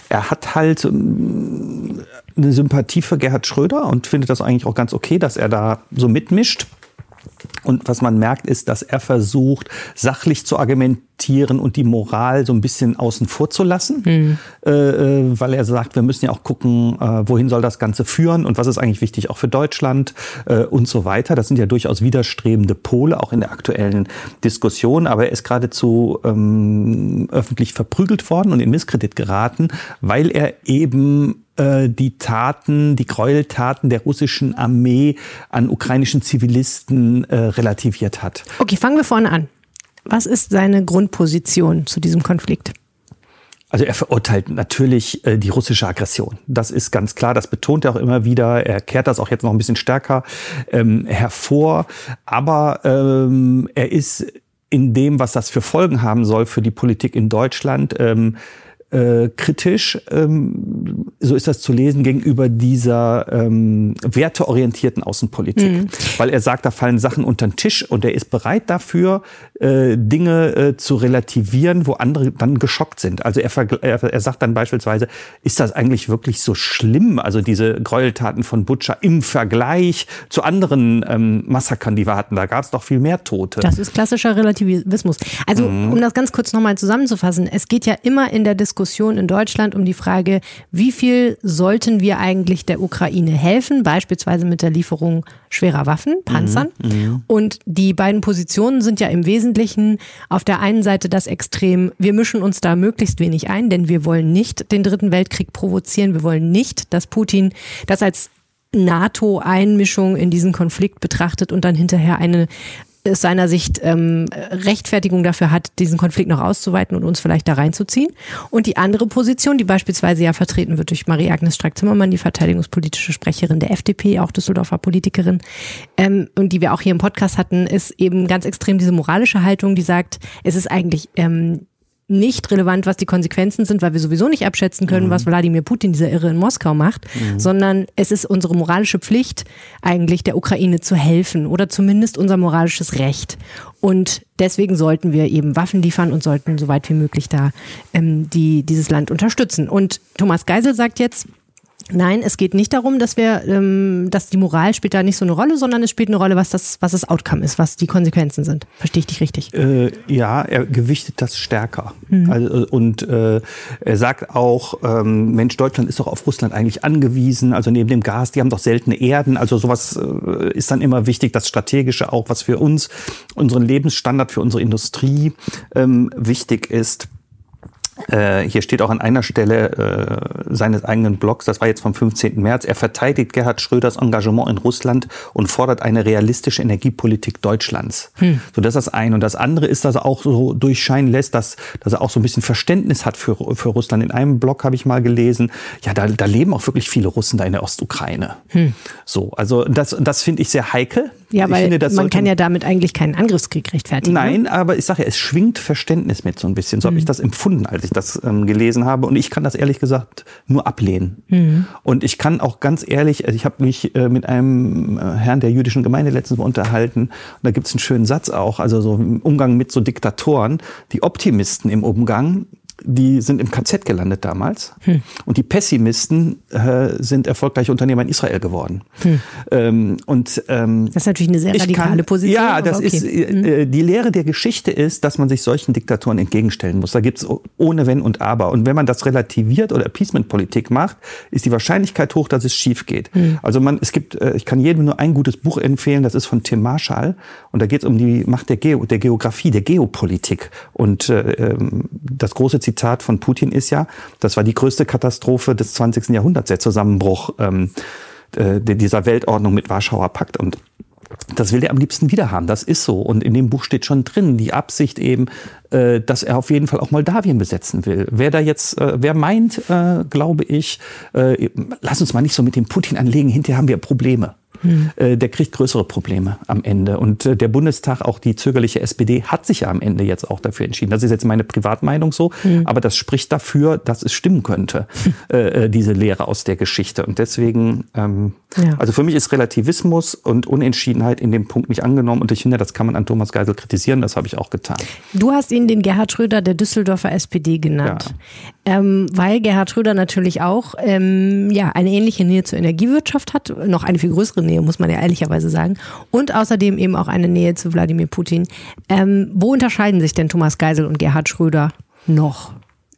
er hat halt ähm, eine Sympathie für Gerhard Schröder und findet das eigentlich auch ganz okay, dass er da so mitmischt. Und was man merkt, ist, dass er versucht, sachlich zu argumentieren und die Moral so ein bisschen außen vor zu lassen, äh, äh, weil er sagt, wir müssen ja auch gucken, äh, wohin soll das Ganze führen und was ist eigentlich wichtig auch für Deutschland äh, und so weiter. Das sind ja durchaus widerstrebende Pole, auch in der aktuellen Diskussion. Aber er ist geradezu ähm, öffentlich verprügelt worden und in Misskredit geraten, weil er eben äh, die Taten, die Gräueltaten der russischen Armee an ukrainischen Zivilisten äh, relativiert hat. Okay, fangen wir vorne an. Was ist seine Grundposition zu diesem Konflikt? Also er verurteilt natürlich äh, die russische Aggression. Das ist ganz klar, das betont er auch immer wieder. Er kehrt das auch jetzt noch ein bisschen stärker ähm, hervor. Aber ähm, er ist in dem, was das für Folgen haben soll für die Politik in Deutschland, ähm, äh, kritisch, ähm, so ist das zu lesen, gegenüber dieser ähm, werteorientierten Außenpolitik. Weil er sagt, da fallen Sachen unter den Tisch und er ist bereit dafür, äh, Dinge äh, zu relativieren, wo andere dann geschockt sind. Also er, er, er sagt dann beispielsweise, ist das eigentlich wirklich so schlimm, also diese Gräueltaten von Butcher im Vergleich zu anderen ähm, Massakern, die wir hatten, da gab es doch viel mehr Tote. Das ist klassischer Relativismus. Also, um das ganz kurz nochmal zusammenzufassen, es geht ja immer in der Diskussion in Deutschland um die Frage, wie viel sollten wir eigentlich der Ukraine helfen, beispielsweise mit der Lieferung schwerer Waffen, Panzern. Und die beiden Positionen sind ja im Wesentlichen auf der einen Seite das Extrem, wir mischen uns da möglichst wenig ein, denn wir wollen nicht den Dritten Weltkrieg provozieren, wir wollen nicht, dass Putin das als NATO-Einmischung in diesen Konflikt betrachtet und dann hinterher eine aus seiner Sicht ähm, Rechtfertigung dafür hat, diesen Konflikt noch auszuweiten und uns vielleicht da reinzuziehen. Und die andere Position, die beispielsweise ja vertreten wird durch Marie-Agnes Strack-Zimmermann, die verteidigungspolitische Sprecherin der FDP, auch Düsseldorfer Politikerin, ähm, und die wir auch hier im Podcast hatten, ist eben ganz extrem diese moralische Haltung, die sagt, es ist eigentlich ähm, nicht relevant, was die Konsequenzen sind, weil wir sowieso nicht abschätzen können, mhm. was Wladimir Putin, dieser Irre in Moskau macht, mhm. sondern es ist unsere moralische Pflicht, eigentlich der Ukraine zu helfen oder zumindest unser moralisches Recht. Und deswegen sollten wir eben Waffen liefern und sollten so weit wie möglich da ähm, die, dieses Land unterstützen. Und Thomas Geisel sagt jetzt, Nein, es geht nicht darum, dass wir, ähm, dass die Moral spielt da nicht so eine Rolle, sondern es spielt eine Rolle, was das, was das Outcome ist, was die Konsequenzen sind. Verstehe ich dich richtig? Äh, ja, er gewichtet das stärker. Mhm. Also, und äh, er sagt auch, ähm, Mensch, Deutschland ist doch auf Russland eigentlich angewiesen. Also neben dem Gas, die haben doch seltene Erden. Also sowas äh, ist dann immer wichtig, das Strategische auch, was für uns, unseren Lebensstandard, für unsere Industrie ähm, wichtig ist. Äh, hier steht auch an einer Stelle äh, seines eigenen Blogs, das war jetzt vom 15. März, er verteidigt Gerhard Schröders Engagement in Russland und fordert eine realistische Energiepolitik Deutschlands. Hm. So, das ist das eine. Und das andere ist, dass er auch so durchscheinen lässt, dass, dass er auch so ein bisschen Verständnis hat für, für Russland. In einem Blog habe ich mal gelesen, ja, da, da leben auch wirklich viele Russen da in der Ostukraine. Hm. So, also das, das finde ich sehr heikel. Ja, weil finde, man kann ja damit eigentlich keinen Angriffskrieg rechtfertigen. Ne? Nein, ne? aber ich sage ja, es schwingt Verständnis mit so ein bisschen. So hm. habe ich das empfunden, als ich das ähm, gelesen habe. Und ich kann das ehrlich gesagt nur ablehnen. Mhm. Und ich kann auch ganz ehrlich, also ich habe mich äh, mit einem äh, Herrn der jüdischen Gemeinde letztens mal unterhalten. Und da gibt es einen schönen Satz auch, also so im Umgang mit so Diktatoren. Die Optimisten im Umgang die sind im KZ gelandet damals. Hm. Und die Pessimisten äh, sind erfolgreiche Unternehmer in Israel geworden. Hm. Ähm, und, ähm, das ist natürlich eine sehr radikale kann, Position. Ja, das okay. ist, äh, hm. Äh, die Lehre der Geschichte ist, dass man sich solchen Diktatoren entgegenstellen muss. Da gibt's ohne Wenn und Aber. Und wenn man das relativiert oder Appeasement-Politik macht, ist die Wahrscheinlichkeit hoch, dass es schief geht. Hm. Also man, es gibt, äh, ich kann jedem nur ein gutes Buch empfehlen, das ist von Tim Marshall. Und da geht es um die Macht der, Geo, der Geografie, der Geopolitik. Und äh, ähm, das große Zitat Zitat von Putin ist ja, das war die größte Katastrophe des 20. Jahrhunderts, der Zusammenbruch ähm, äh, dieser Weltordnung mit Warschauer Pakt. Und das will er am liebsten wieder haben. Das ist so. Und in dem Buch steht schon drin, die Absicht eben, dass er auf jeden Fall auch Moldawien besetzen will. Wer da jetzt, äh, wer meint, äh, glaube ich, äh, lass uns mal nicht so mit dem Putin anlegen, hinterher haben wir Probleme. Hm. der kriegt größere Probleme am Ende. Und äh, der Bundestag, auch die zögerliche SPD, hat sich ja am Ende jetzt auch dafür entschieden. Das ist jetzt meine Privatmeinung so, hm. aber das spricht dafür, dass es stimmen könnte, äh, diese Lehre aus der Geschichte. Und deswegen, ähm, ja. also für mich ist Relativismus und Unentschiedenheit in dem Punkt nicht angenommen. Und ich finde, das kann man an Thomas Geisel kritisieren. Das habe ich auch getan. Du hast ihn den Gerhard Schröder der Düsseldorfer SPD genannt. Ja. Ähm, weil Gerhard Schröder natürlich auch ähm, ja, eine ähnliche Nähe zur Energiewirtschaft hat, noch eine viel größere Nähe Nähe, muss man ja ehrlicherweise sagen. Und außerdem eben auch eine Nähe zu Wladimir Putin. Ähm, wo unterscheiden sich denn Thomas Geisel und Gerhard Schröder noch?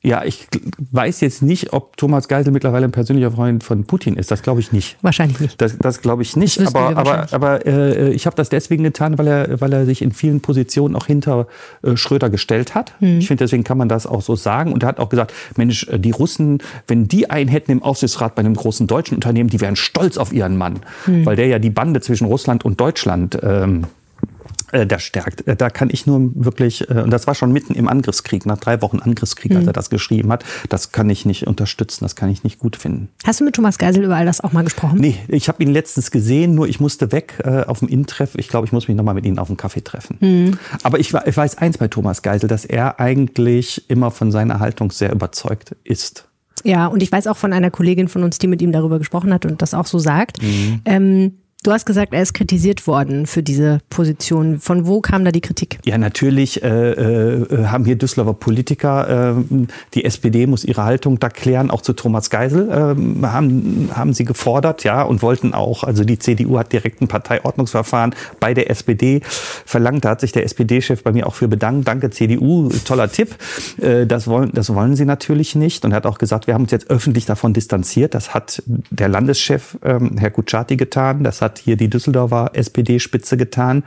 Ja, ich weiß jetzt nicht, ob Thomas Geisel mittlerweile ein persönlicher Freund von Putin ist. Das glaube ich nicht. Wahrscheinlich nicht. Das, das glaube ich nicht. Aber, aber, aber äh, ich habe das deswegen getan, weil er, weil er sich in vielen Positionen auch hinter äh, Schröder gestellt hat. Hm. Ich finde, deswegen kann man das auch so sagen. Und er hat auch gesagt, Mensch, äh, die Russen, wenn die einen hätten im Aufsichtsrat bei einem großen deutschen Unternehmen, die wären stolz auf ihren Mann. Hm. Weil der ja die Bande zwischen Russland und Deutschland ähm, äh, der stärkt. Äh, da kann ich nur wirklich, äh, und das war schon mitten im Angriffskrieg, nach drei Wochen Angriffskrieg, mhm. als er das geschrieben hat, das kann ich nicht unterstützen, das kann ich nicht gut finden. Hast du mit Thomas Geisel über all das auch mal gesprochen? Nee, ich habe ihn letztens gesehen, nur ich musste weg äh, auf dem Intreff. Ich glaube, ich muss mich nochmal mit ihm auf dem Kaffee treffen. Mhm. Aber ich, ich weiß eins bei Thomas Geisel, dass er eigentlich immer von seiner Haltung sehr überzeugt ist. Ja, und ich weiß auch von einer Kollegin von uns, die mit ihm darüber gesprochen hat und das auch so sagt. Mhm. Ähm, Du hast gesagt, er ist kritisiert worden für diese Position. Von wo kam da die Kritik? Ja, natürlich äh, äh, haben hier Düsseldorfer Politiker, äh, die SPD muss ihre Haltung da klären, auch zu Thomas Geisel, äh, haben, haben sie gefordert, ja, und wollten auch, also die CDU hat direkt ein Parteiordnungsverfahren bei der SPD verlangt. Da hat sich der SPD-Chef bei mir auch für bedankt. Danke CDU, toller Tipp. Äh, das, wollen, das wollen sie natürlich nicht. Und er hat auch gesagt, wir haben uns jetzt öffentlich davon distanziert. Das hat der Landeschef, ähm, Herr Kutschaty, getan. Das hat hat hier die Düsseldorfer SPD-Spitze getan.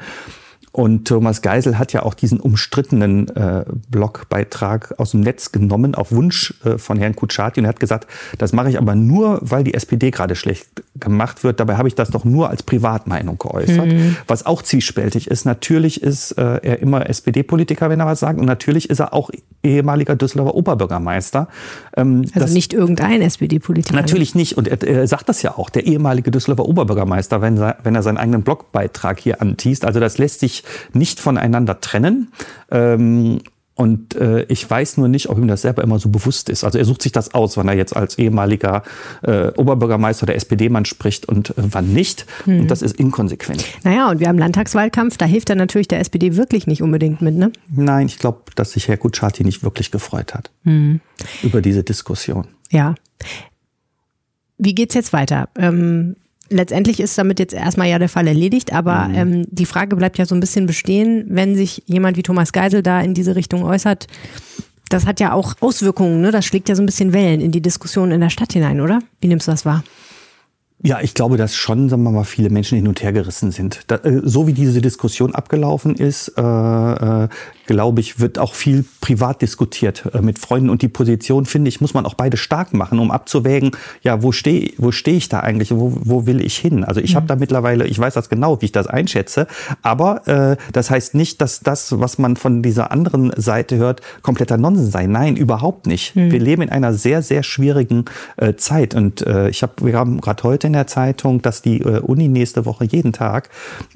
Und Thomas Geisel hat ja auch diesen umstrittenen äh, Blogbeitrag aus dem Netz genommen auf Wunsch äh, von Herrn Kutschaty und er hat gesagt, das mache ich aber nur, weil die SPD gerade schlecht gemacht wird. Dabei habe ich das doch nur als Privatmeinung geäußert. Mhm. Was auch zwiespältig ist. Natürlich ist äh, er immer SPD-Politiker, wenn er was sagt. Und natürlich ist er auch ehemaliger Düsseldorfer Oberbürgermeister. Ähm, also nicht irgendein SPD-Politiker. Natürlich nicht. Und er, er, sagt das ja auch, der ehemalige Düsseldorfer Oberbürgermeister, wenn, wenn er seinen eigenen Blogbeitrag hier antießt. Also das lässt sich nicht voneinander trennen. Ähm, Und äh, ich weiß nur nicht, ob ihm das selber immer so bewusst ist. Also er sucht sich das aus, wann er jetzt als ehemaliger äh, Oberbürgermeister der SPD-Mann spricht und äh, wann nicht. Mhm. Und das ist inkonsequent. Naja, und wir haben Landtagswahlkampf, da hilft er natürlich der SPD wirklich nicht unbedingt mit, ne? Nein, ich glaube, dass sich Herr Gutschati nicht wirklich gefreut hat mhm. über diese Diskussion. Ja. Wie geht's jetzt weiter? Ähm, letztendlich ist damit jetzt erstmal ja der Fall erledigt, aber mhm. ähm, die Frage bleibt ja so ein bisschen bestehen, wenn sich jemand wie Thomas Geisel da in diese Richtung äußert. Das hat ja auch Auswirkungen, ne? Das schlägt ja so ein bisschen Wellen in die Diskussion in der Stadt hinein, oder? Wie nimmst du das wahr? Ja, ich glaube, dass schon, sagen wir mal, viele Menschen hin und her gerissen sind. Da, äh, so wie diese Diskussion abgelaufen ist, äh, äh, glaube ich, wird auch viel privat diskutiert äh, mit Freunden. Und die Position, finde ich, muss man auch beide stark machen, um abzuwägen, ja, wo stehe wo steh ich da eigentlich, wo, wo will ich hin? Also ich mhm. habe da mittlerweile, ich weiß das genau, wie ich das einschätze, aber äh, das heißt nicht, dass das, was man von dieser anderen Seite hört, kompletter Nonsens sei. Nein, überhaupt nicht. Mhm. Wir leben in einer sehr, sehr schwierigen äh, Zeit. Und äh, ich hab, wir haben gerade heute in der Zeitung, dass die äh, Uni nächste Woche jeden Tag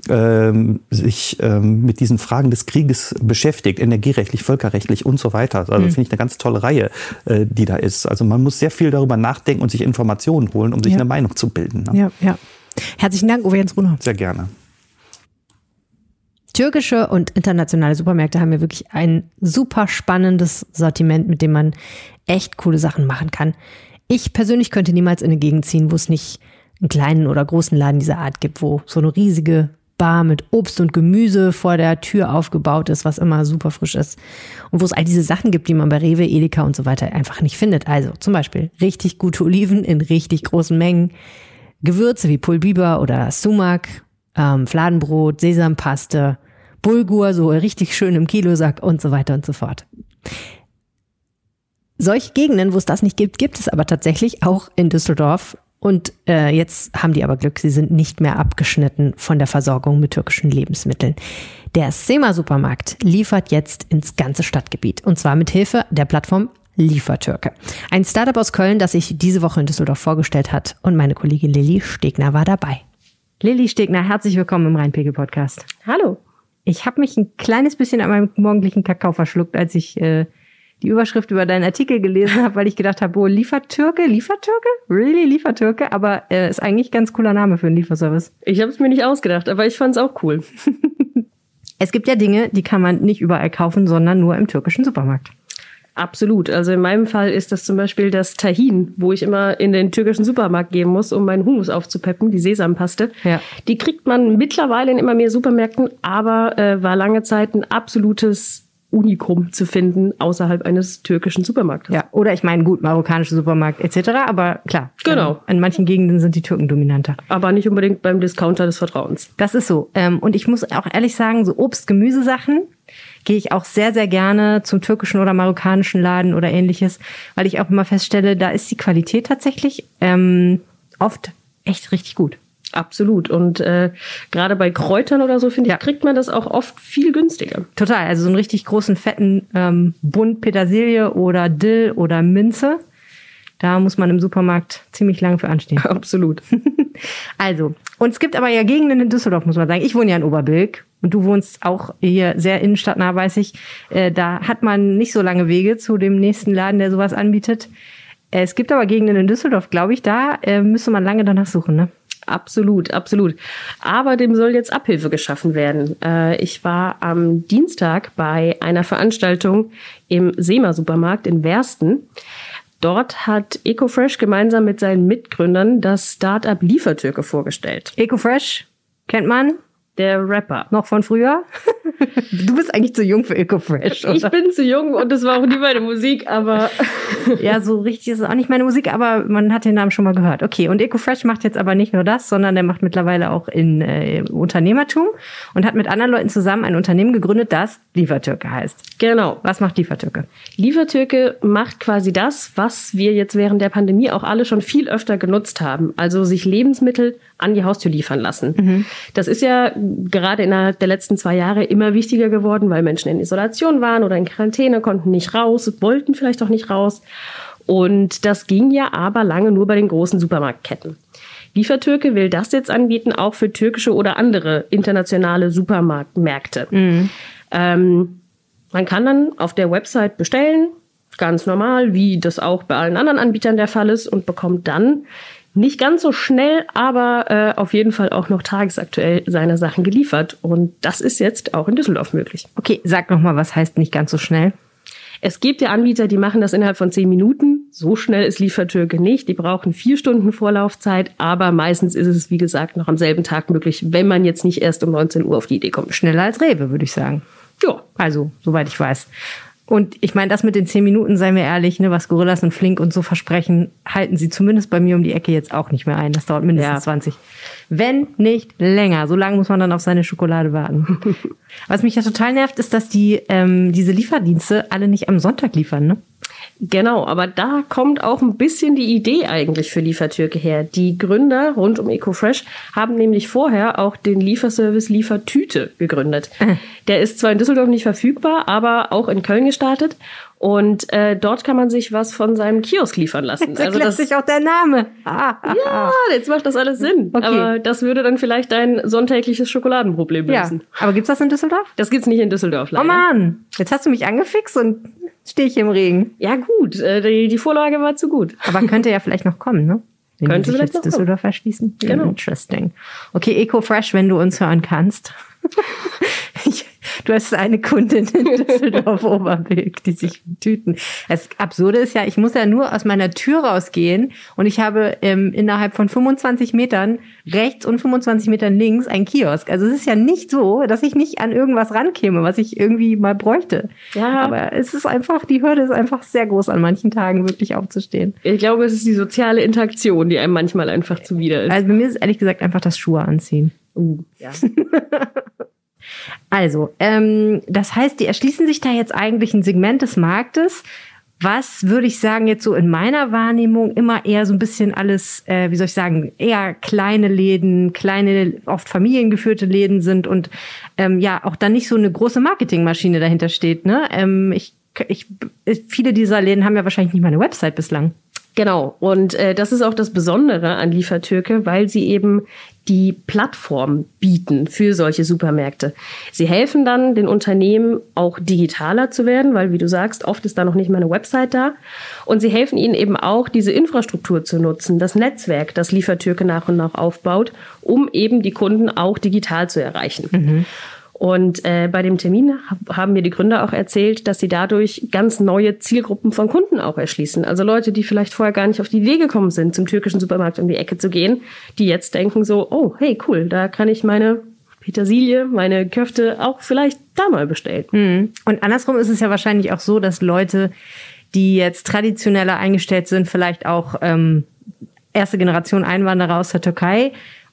ähm, sich ähm, mit diesen Fragen des Krieges beschäftigt, energierechtlich, völkerrechtlich und so weiter. Also mhm. finde ich eine ganz tolle Reihe, äh, die da ist. Also man muss sehr viel darüber nachdenken und sich Informationen holen, um sich ja. eine Meinung zu bilden. Ne? Ja, ja. Herzlichen Dank, Uwe Jens Brunner. Sehr gerne. Türkische und internationale Supermärkte haben ja wirklich ein super spannendes Sortiment, mit dem man echt coole Sachen machen kann. Ich persönlich könnte niemals in eine Gegend ziehen, wo es nicht einen kleinen oder großen Laden dieser Art gibt, wo so eine riesige Bar mit Obst und Gemüse vor der Tür aufgebaut ist, was immer super frisch ist. Und wo es all diese Sachen gibt, die man bei Rewe, Edeka und so weiter einfach nicht findet. Also zum Beispiel richtig gute Oliven in richtig großen Mengen, Gewürze wie Pulbiber oder Sumak, ähm, Fladenbrot, Sesampaste, Bulgur, so richtig schön im Kilosack und so weiter und so fort. Solche Gegenden, wo es das nicht gibt, gibt es aber tatsächlich auch in Düsseldorf und äh, jetzt haben die aber Glück, sie sind nicht mehr abgeschnitten von der Versorgung mit türkischen Lebensmitteln. Der SEMA-Supermarkt liefert jetzt ins ganze Stadtgebiet und zwar mit Hilfe der Plattform Liefertürke. Ein Startup aus Köln, das sich diese Woche in Düsseldorf vorgestellt hat und meine Kollegin Lilly Stegner war dabei. Lilly Stegner, herzlich willkommen im Rheinpegel-Podcast. Hallo. Ich habe mich ein kleines bisschen an meinem morgendlichen Kakao verschluckt, als ich äh, die Überschrift über deinen Artikel gelesen habe, weil ich gedacht habe, oh, Liefertürke, Liefertürke? Really, Liefertürke? Aber äh, ist eigentlich ein ganz cooler Name für einen Lieferservice. Ich habe es mir nicht ausgedacht, aber ich fand es auch cool. es gibt ja Dinge, die kann man nicht überall kaufen, sondern nur im türkischen Supermarkt. Absolut. Also in meinem Fall ist das zum Beispiel das Tahin, wo ich immer in den türkischen Supermarkt gehen muss, um meinen Hummus aufzupeppen, die Sesampaste. Ja. Die kriegt man mittlerweile in immer mehr Supermärkten, aber äh, war lange Zeit ein absolutes Unikum zu finden außerhalb eines türkischen Supermarktes. Ja, oder ich meine, gut, marokkanischer Supermarkt etc., aber klar. Genau. Ähm, in manchen Gegenden sind die Türken dominanter. Aber nicht unbedingt beim Discounter des Vertrauens. Das ist so. Ähm, und ich muss auch ehrlich sagen, so Obst, Gemüsesachen gehe ich auch sehr, sehr gerne zum türkischen oder marokkanischen Laden oder ähnliches, weil ich auch immer feststelle, da ist die Qualität tatsächlich ähm, oft echt richtig gut. Absolut. Und äh, gerade bei Kräutern oder so, finde ich, ja. kriegt man das auch oft viel günstiger. Total. Also so einen richtig großen, fetten ähm, Bund Petersilie oder Dill oder Minze. Da muss man im Supermarkt ziemlich lang für anstehen. Absolut. also, und es gibt aber ja Gegenden in Düsseldorf, muss man sagen. Ich wohne ja in Oberbilk und du wohnst auch hier sehr innenstadtnah, weiß ich. Äh, da hat man nicht so lange Wege zu dem nächsten Laden, der sowas anbietet. Äh, es gibt aber Gegenden in Düsseldorf, glaube ich, da äh, müsste man lange danach suchen, ne? Absolut, absolut. Aber dem soll jetzt Abhilfe geschaffen werden. Äh, ich war am Dienstag bei einer Veranstaltung im SEMA-Supermarkt in Wersten. Dort hat EcoFresh gemeinsam mit seinen Mitgründern das Startup Liefertürke vorgestellt. EcoFresh kennt man, der Rapper. Noch von früher? du bist eigentlich zu jung für EcoFresh, oder? Ich bin zu jung und das war auch nie meine Musik, aber. ja, so richtig ist es auch nicht meine Musik, aber man hat den Namen schon mal gehört. Okay, und EcoFresh macht jetzt aber nicht nur das, sondern der macht mittlerweile auch in äh, Unternehmertum und hat mit anderen Leuten zusammen ein Unternehmen gegründet, das Liefertürke heißt. Genau. Was macht Liefertürke? Liefertürke macht quasi das, was wir jetzt während der Pandemie auch alle schon viel öfter genutzt haben. Also sich Lebensmittel an die Haustür liefern lassen. Mhm. Das ist ja gerade innerhalb der letzten zwei Jahre immer wichtiger geworden, weil Menschen in Isolation waren oder in Quarantäne, konnten nicht raus, wollten vielleicht auch nicht raus. Und das ging ja aber lange nur bei den großen Supermarktketten. Liefertürke will das jetzt anbieten, auch für türkische oder andere internationale Supermarktmärkte. Mhm. Ähm, Man kann dann auf der Website bestellen, ganz normal, wie das auch bei allen anderen Anbietern der Fall ist, und bekommt dann nicht ganz so schnell, aber äh, auf jeden Fall auch noch tagesaktuell seine Sachen geliefert. Und das ist jetzt auch in Düsseldorf möglich. Okay, sag noch mal, was heißt nicht ganz so schnell? Es gibt ja Anbieter, die machen das innerhalb von zehn Minuten. So schnell ist Liefertürke nicht. Die brauchen vier Stunden Vorlaufzeit, aber meistens ist es, wie gesagt, noch am selben Tag möglich, wenn man jetzt nicht erst um 19 Uhr auf die Idee kommt. Schneller als Rewe, würde ich sagen. Ja. Also, soweit ich weiß. Und ich meine, das mit den zehn Minuten, seien wir ehrlich, ne, was Gorillas und Flink und so versprechen, halten sie zumindest bei mir um die Ecke jetzt auch nicht mehr ein. Das dauert mindestens Ja. 20. Wenn nicht länger. So lange muss man dann auf seine Schokolade warten. was mich ja total nervt, ist, dass die ähm, diese Lieferdienste alle nicht am Sonntag liefern. Ne? Genau, aber da kommt auch ein bisschen die Idee eigentlich für Liefertürke her. Die Gründer rund um EcoFresh haben nämlich vorher auch den Lieferservice Liefertüte gegründet. Der ist zwar in Düsseldorf nicht verfügbar, aber auch in Köln gestartet. Und äh, dort kann man sich was von seinem Kiosk liefern lassen. Also das sich auch der Name. Ah, ah, ja, jetzt macht das alles Sinn. Okay. Aber das würde dann vielleicht dein sonntägliches Schokoladenproblem ja. lösen. Aber gibt's das in Düsseldorf? Das gibt's nicht in Düsseldorf Oh leider. Mann, jetzt hast du mich angefixt und stehe ich im Regen. Ja gut, äh, die, die Vorlage war zu gut. Aber könnte ja vielleicht noch kommen, ne? Wenn Könnte vielleicht jetzt noch Düsseldorf erschließen. Genau. Interesting. Okay, EcoFresh, wenn du uns hören kannst. Du hast eine Kundin in Düsseldorf Oberbilk, die sich tüten. Das Absurde ist ja, ich muss ja nur aus meiner Tür rausgehen und ich habe ähm, innerhalb von 25 Metern rechts und 25 Metern links ein Kiosk. Also es ist ja nicht so, dass ich nicht an irgendwas rankäme, was ich irgendwie mal bräuchte. Ja. Aber es ist einfach, die Hürde ist einfach sehr groß an manchen Tagen wirklich aufzustehen. Ich glaube, es ist die soziale Interaktion, die einem manchmal einfach zuwider ist. Also bei mir ist es ehrlich gesagt einfach das Schuhe anziehen. Uh, ja. Also, ähm, das heißt, die erschließen sich da jetzt eigentlich ein Segment des Marktes, was würde ich sagen, jetzt so in meiner Wahrnehmung immer eher so ein bisschen alles, äh, wie soll ich sagen, eher kleine Läden, kleine, oft familiengeführte Läden sind und ähm, ja, auch dann nicht so eine große Marketingmaschine dahinter steht. Ne? Ähm, ich, ich, viele dieser Läden haben ja wahrscheinlich nicht mal eine Website bislang. Genau. Und äh, das ist auch das Besondere an Liefertürke, weil sie eben die Plattform bieten für solche Supermärkte. Sie helfen dann den Unternehmen auch digitaler zu werden, weil, wie du sagst, oft ist da noch nicht mal eine Website da. Und sie helfen ihnen eben auch, diese Infrastruktur zu nutzen, das Netzwerk, das Liefertürke nach und nach aufbaut, um eben die Kunden auch digital zu erreichen. Und äh, bei dem Termin hab- haben mir die Gründer auch erzählt, dass sie dadurch ganz neue Zielgruppen von Kunden auch erschließen. Also Leute, die vielleicht vorher gar nicht auf die Idee gekommen sind, zum türkischen Supermarkt um die Ecke zu gehen, die jetzt denken so, oh, hey, cool, da kann ich meine Petersilie, meine Köfte auch vielleicht da mal bestellen. Und andersrum ist es ja wahrscheinlich auch so, dass Leute, die jetzt traditioneller eingestellt sind, vielleicht auch ähm, erste Generation Einwanderer aus der Türkei,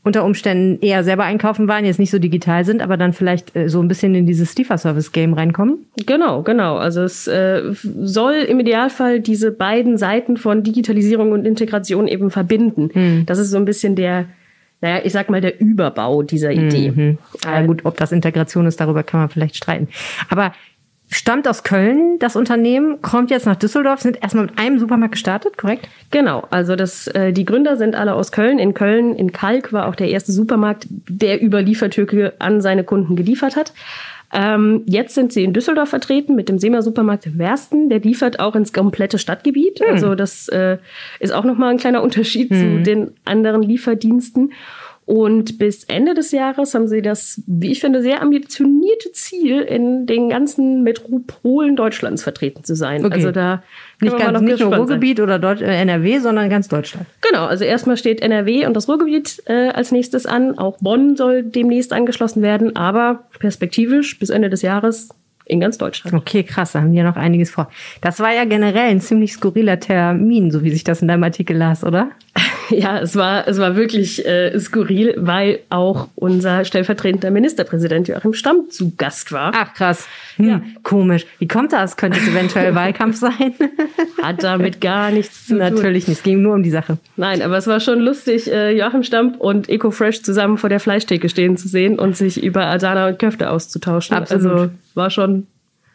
unter Umständen eher selber einkaufen waren, jetzt nicht so digital sind, aber dann vielleicht äh, so ein bisschen in dieses Lieferservice-Game reinkommen. Genau, genau. Also es äh, soll im Idealfall diese beiden Seiten von Digitalisierung und Integration eben verbinden. Das ist so ein bisschen der, naja, ich sag mal, der Überbau dieser Idee. Ja, gut, ob das Integration ist, darüber kann man vielleicht streiten. Aber stammt aus Köln, das Unternehmen, kommt jetzt nach Düsseldorf, sind erstmal mit einem Supermarkt gestartet, korrekt? Genau, also das, äh, die Gründer sind alle aus Köln. In Köln, in Kalk war auch der erste Supermarkt, der über Liefertürke an seine Kunden geliefert hat. Ähm, jetzt sind sie in Düsseldorf vertreten mit dem SEMA-Supermarkt Wersten. Der liefert auch ins komplette Stadtgebiet. Also das äh, ist auch nochmal ein kleiner Unterschied zu den anderen Lieferdiensten. Und bis Ende des Jahres haben sie das, wie ich finde, sehr ambitionierte Ziel, in den ganzen Metropolen Deutschlands vertreten zu sein. Okay. Also da Nicht, ganz, nicht nur gespannt sein. Ruhrgebiet oder Deutsch, äh, NRW, sondern ganz Deutschland. Genau, also erstmal steht NRW und das Ruhrgebiet äh, als nächstes an. Auch Bonn soll demnächst angeschlossen werden, aber perspektivisch bis Ende des Jahres in ganz Deutschland. Okay, krass, da haben die ja noch einiges vor. Das war ja generell ein ziemlich skurriler Termin, so wie sich das in deinem Artikel las, oder? Ja, es war, es war wirklich äh, skurril, weil auch unser stellvertretender Ministerpräsident Joachim Stamm zu Gast war. Ach, krass. Hm, Ja. Komisch. Wie kommt das? Könnte es eventuell Wahlkampf sein? Hat damit gar nichts zu tun. Natürlich nicht. Es ging nur um die Sache. Nein, aber es war schon lustig, äh, Joachim Stamm und EcoFresh zusammen vor der Fleischtheke stehen zu sehen und sich über Adana und Köfte auszutauschen. Absolut. Also war schon,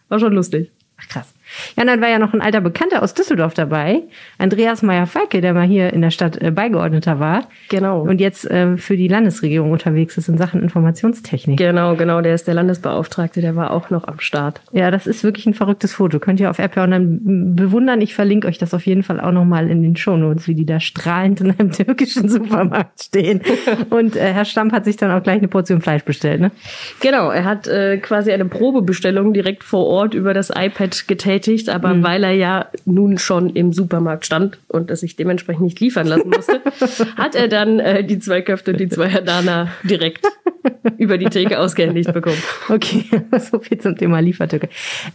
war schon lustig. Ach, krass. Ja, und dann war ja noch ein alter Bekannter aus Düsseldorf dabei, Andreas Meyer-Falke, der mal hier in der Stadt äh, Beigeordneter war. Genau. Und jetzt äh, für die Landesregierung unterwegs ist in Sachen Informationstechnik. Genau, genau. Der ist der Landesbeauftragte, der war auch noch am Start. Ja, das ist wirklich ein verrücktes Foto. Könnt ihr auf RP Online bewundern. Ich verlinke euch das auf jeden Fall auch nochmal in den Shownotes, wie die da strahlend in einem türkischen Supermarkt stehen. Und äh, Herr Stamp hat sich dann auch gleich eine Portion Fleisch bestellt, ne? Genau, er hat äh, quasi eine Probebestellung direkt vor Ort über das iPad getätigt, aber mhm. weil er ja nun schon im Supermarkt stand und es sich dementsprechend nicht liefern lassen musste, hat er dann äh, die zwei Köfte und die zwei Herdana direkt über die Theke ausgehändigt bekommen. Okay, so viel zum Thema Liefertücke.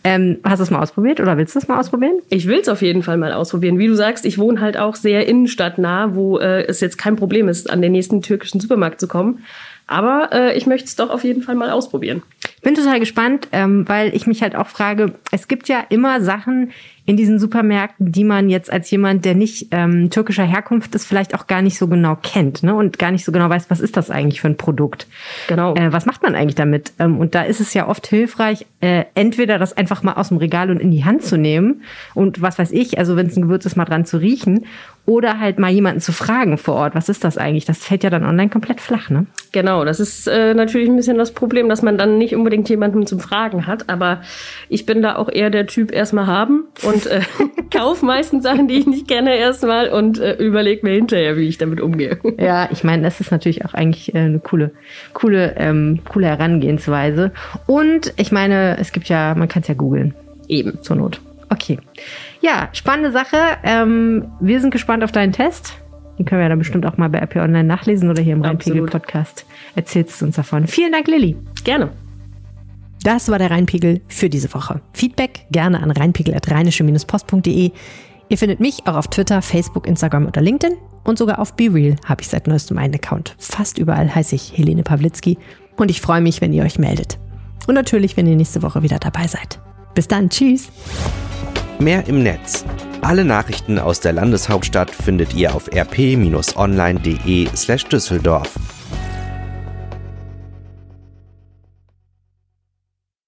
Ähm, hast du es mal ausprobiert oder willst du es mal ausprobieren? Ich will es auf jeden Fall mal ausprobieren. Wie du sagst, ich wohne halt auch sehr innenstadtnah, wo äh, es jetzt kein Problem ist, an den nächsten türkischen Supermarkt zu kommen. Aber äh, ich möchte es doch auf jeden Fall mal ausprobieren. Ich bin total gespannt, ähm, weil ich mich halt auch frage, es gibt ja immer Sachen in diesen Supermärkten, die man jetzt als jemand, der nicht ähm, türkischer Herkunft ist, vielleicht auch gar nicht so genau kennt ne? und gar nicht so genau weiß, was ist das eigentlich für ein Produkt. Genau. Äh, was macht man eigentlich damit? Ähm, und da ist es ja oft hilfreich, äh, entweder das einfach mal aus dem Regal und in die Hand zu nehmen und was weiß ich, also wenn es ein Gewürz ist, mal dran zu riechen oder halt mal jemanden zu fragen vor Ort, was ist das eigentlich? Das fällt ja dann online komplett flach, ne? Genau, das ist äh, natürlich ein bisschen das Problem, dass man dann nicht unbedingt jemanden zum Fragen hat, aber ich bin da auch eher der Typ erstmal haben und äh, kauf meistens Sachen, die ich nicht kenne erstmal und äh, überlege mir hinterher, wie ich damit umgehe. Ja, ich meine, das ist natürlich auch eigentlich äh, eine coole, coole, ähm, coole Herangehensweise. Und ich meine, es gibt ja, man kann es ja googeln. Eben, zur Not. Okay. Ja, spannende Sache. Ähm, wir sind gespannt auf deinen Test. Den können wir ja dann bestimmt auch mal bei RP Online nachlesen oder hier im Rheinpegel-Podcast. Erzählst du uns davon. Vielen Dank, Lilly. Gerne. Das war der Rheinpegel für diese Woche. Feedback gerne an rheinpegel.rheinische-post.de. Ihr findet mich auch auf Twitter, Facebook, Instagram oder LinkedIn. Und sogar auf BeReal habe ich seit neuestem einen Account. Fast überall heiße ich Helene Pawlitzki. Und ich freue mich, wenn ihr euch meldet. Und natürlich, wenn ihr nächste Woche wieder dabei seid. Bis dann. Tschüss. Mehr im Netz. Alle Nachrichten aus der Landeshauptstadt findet ihr auf rp-online.de/düsseldorf.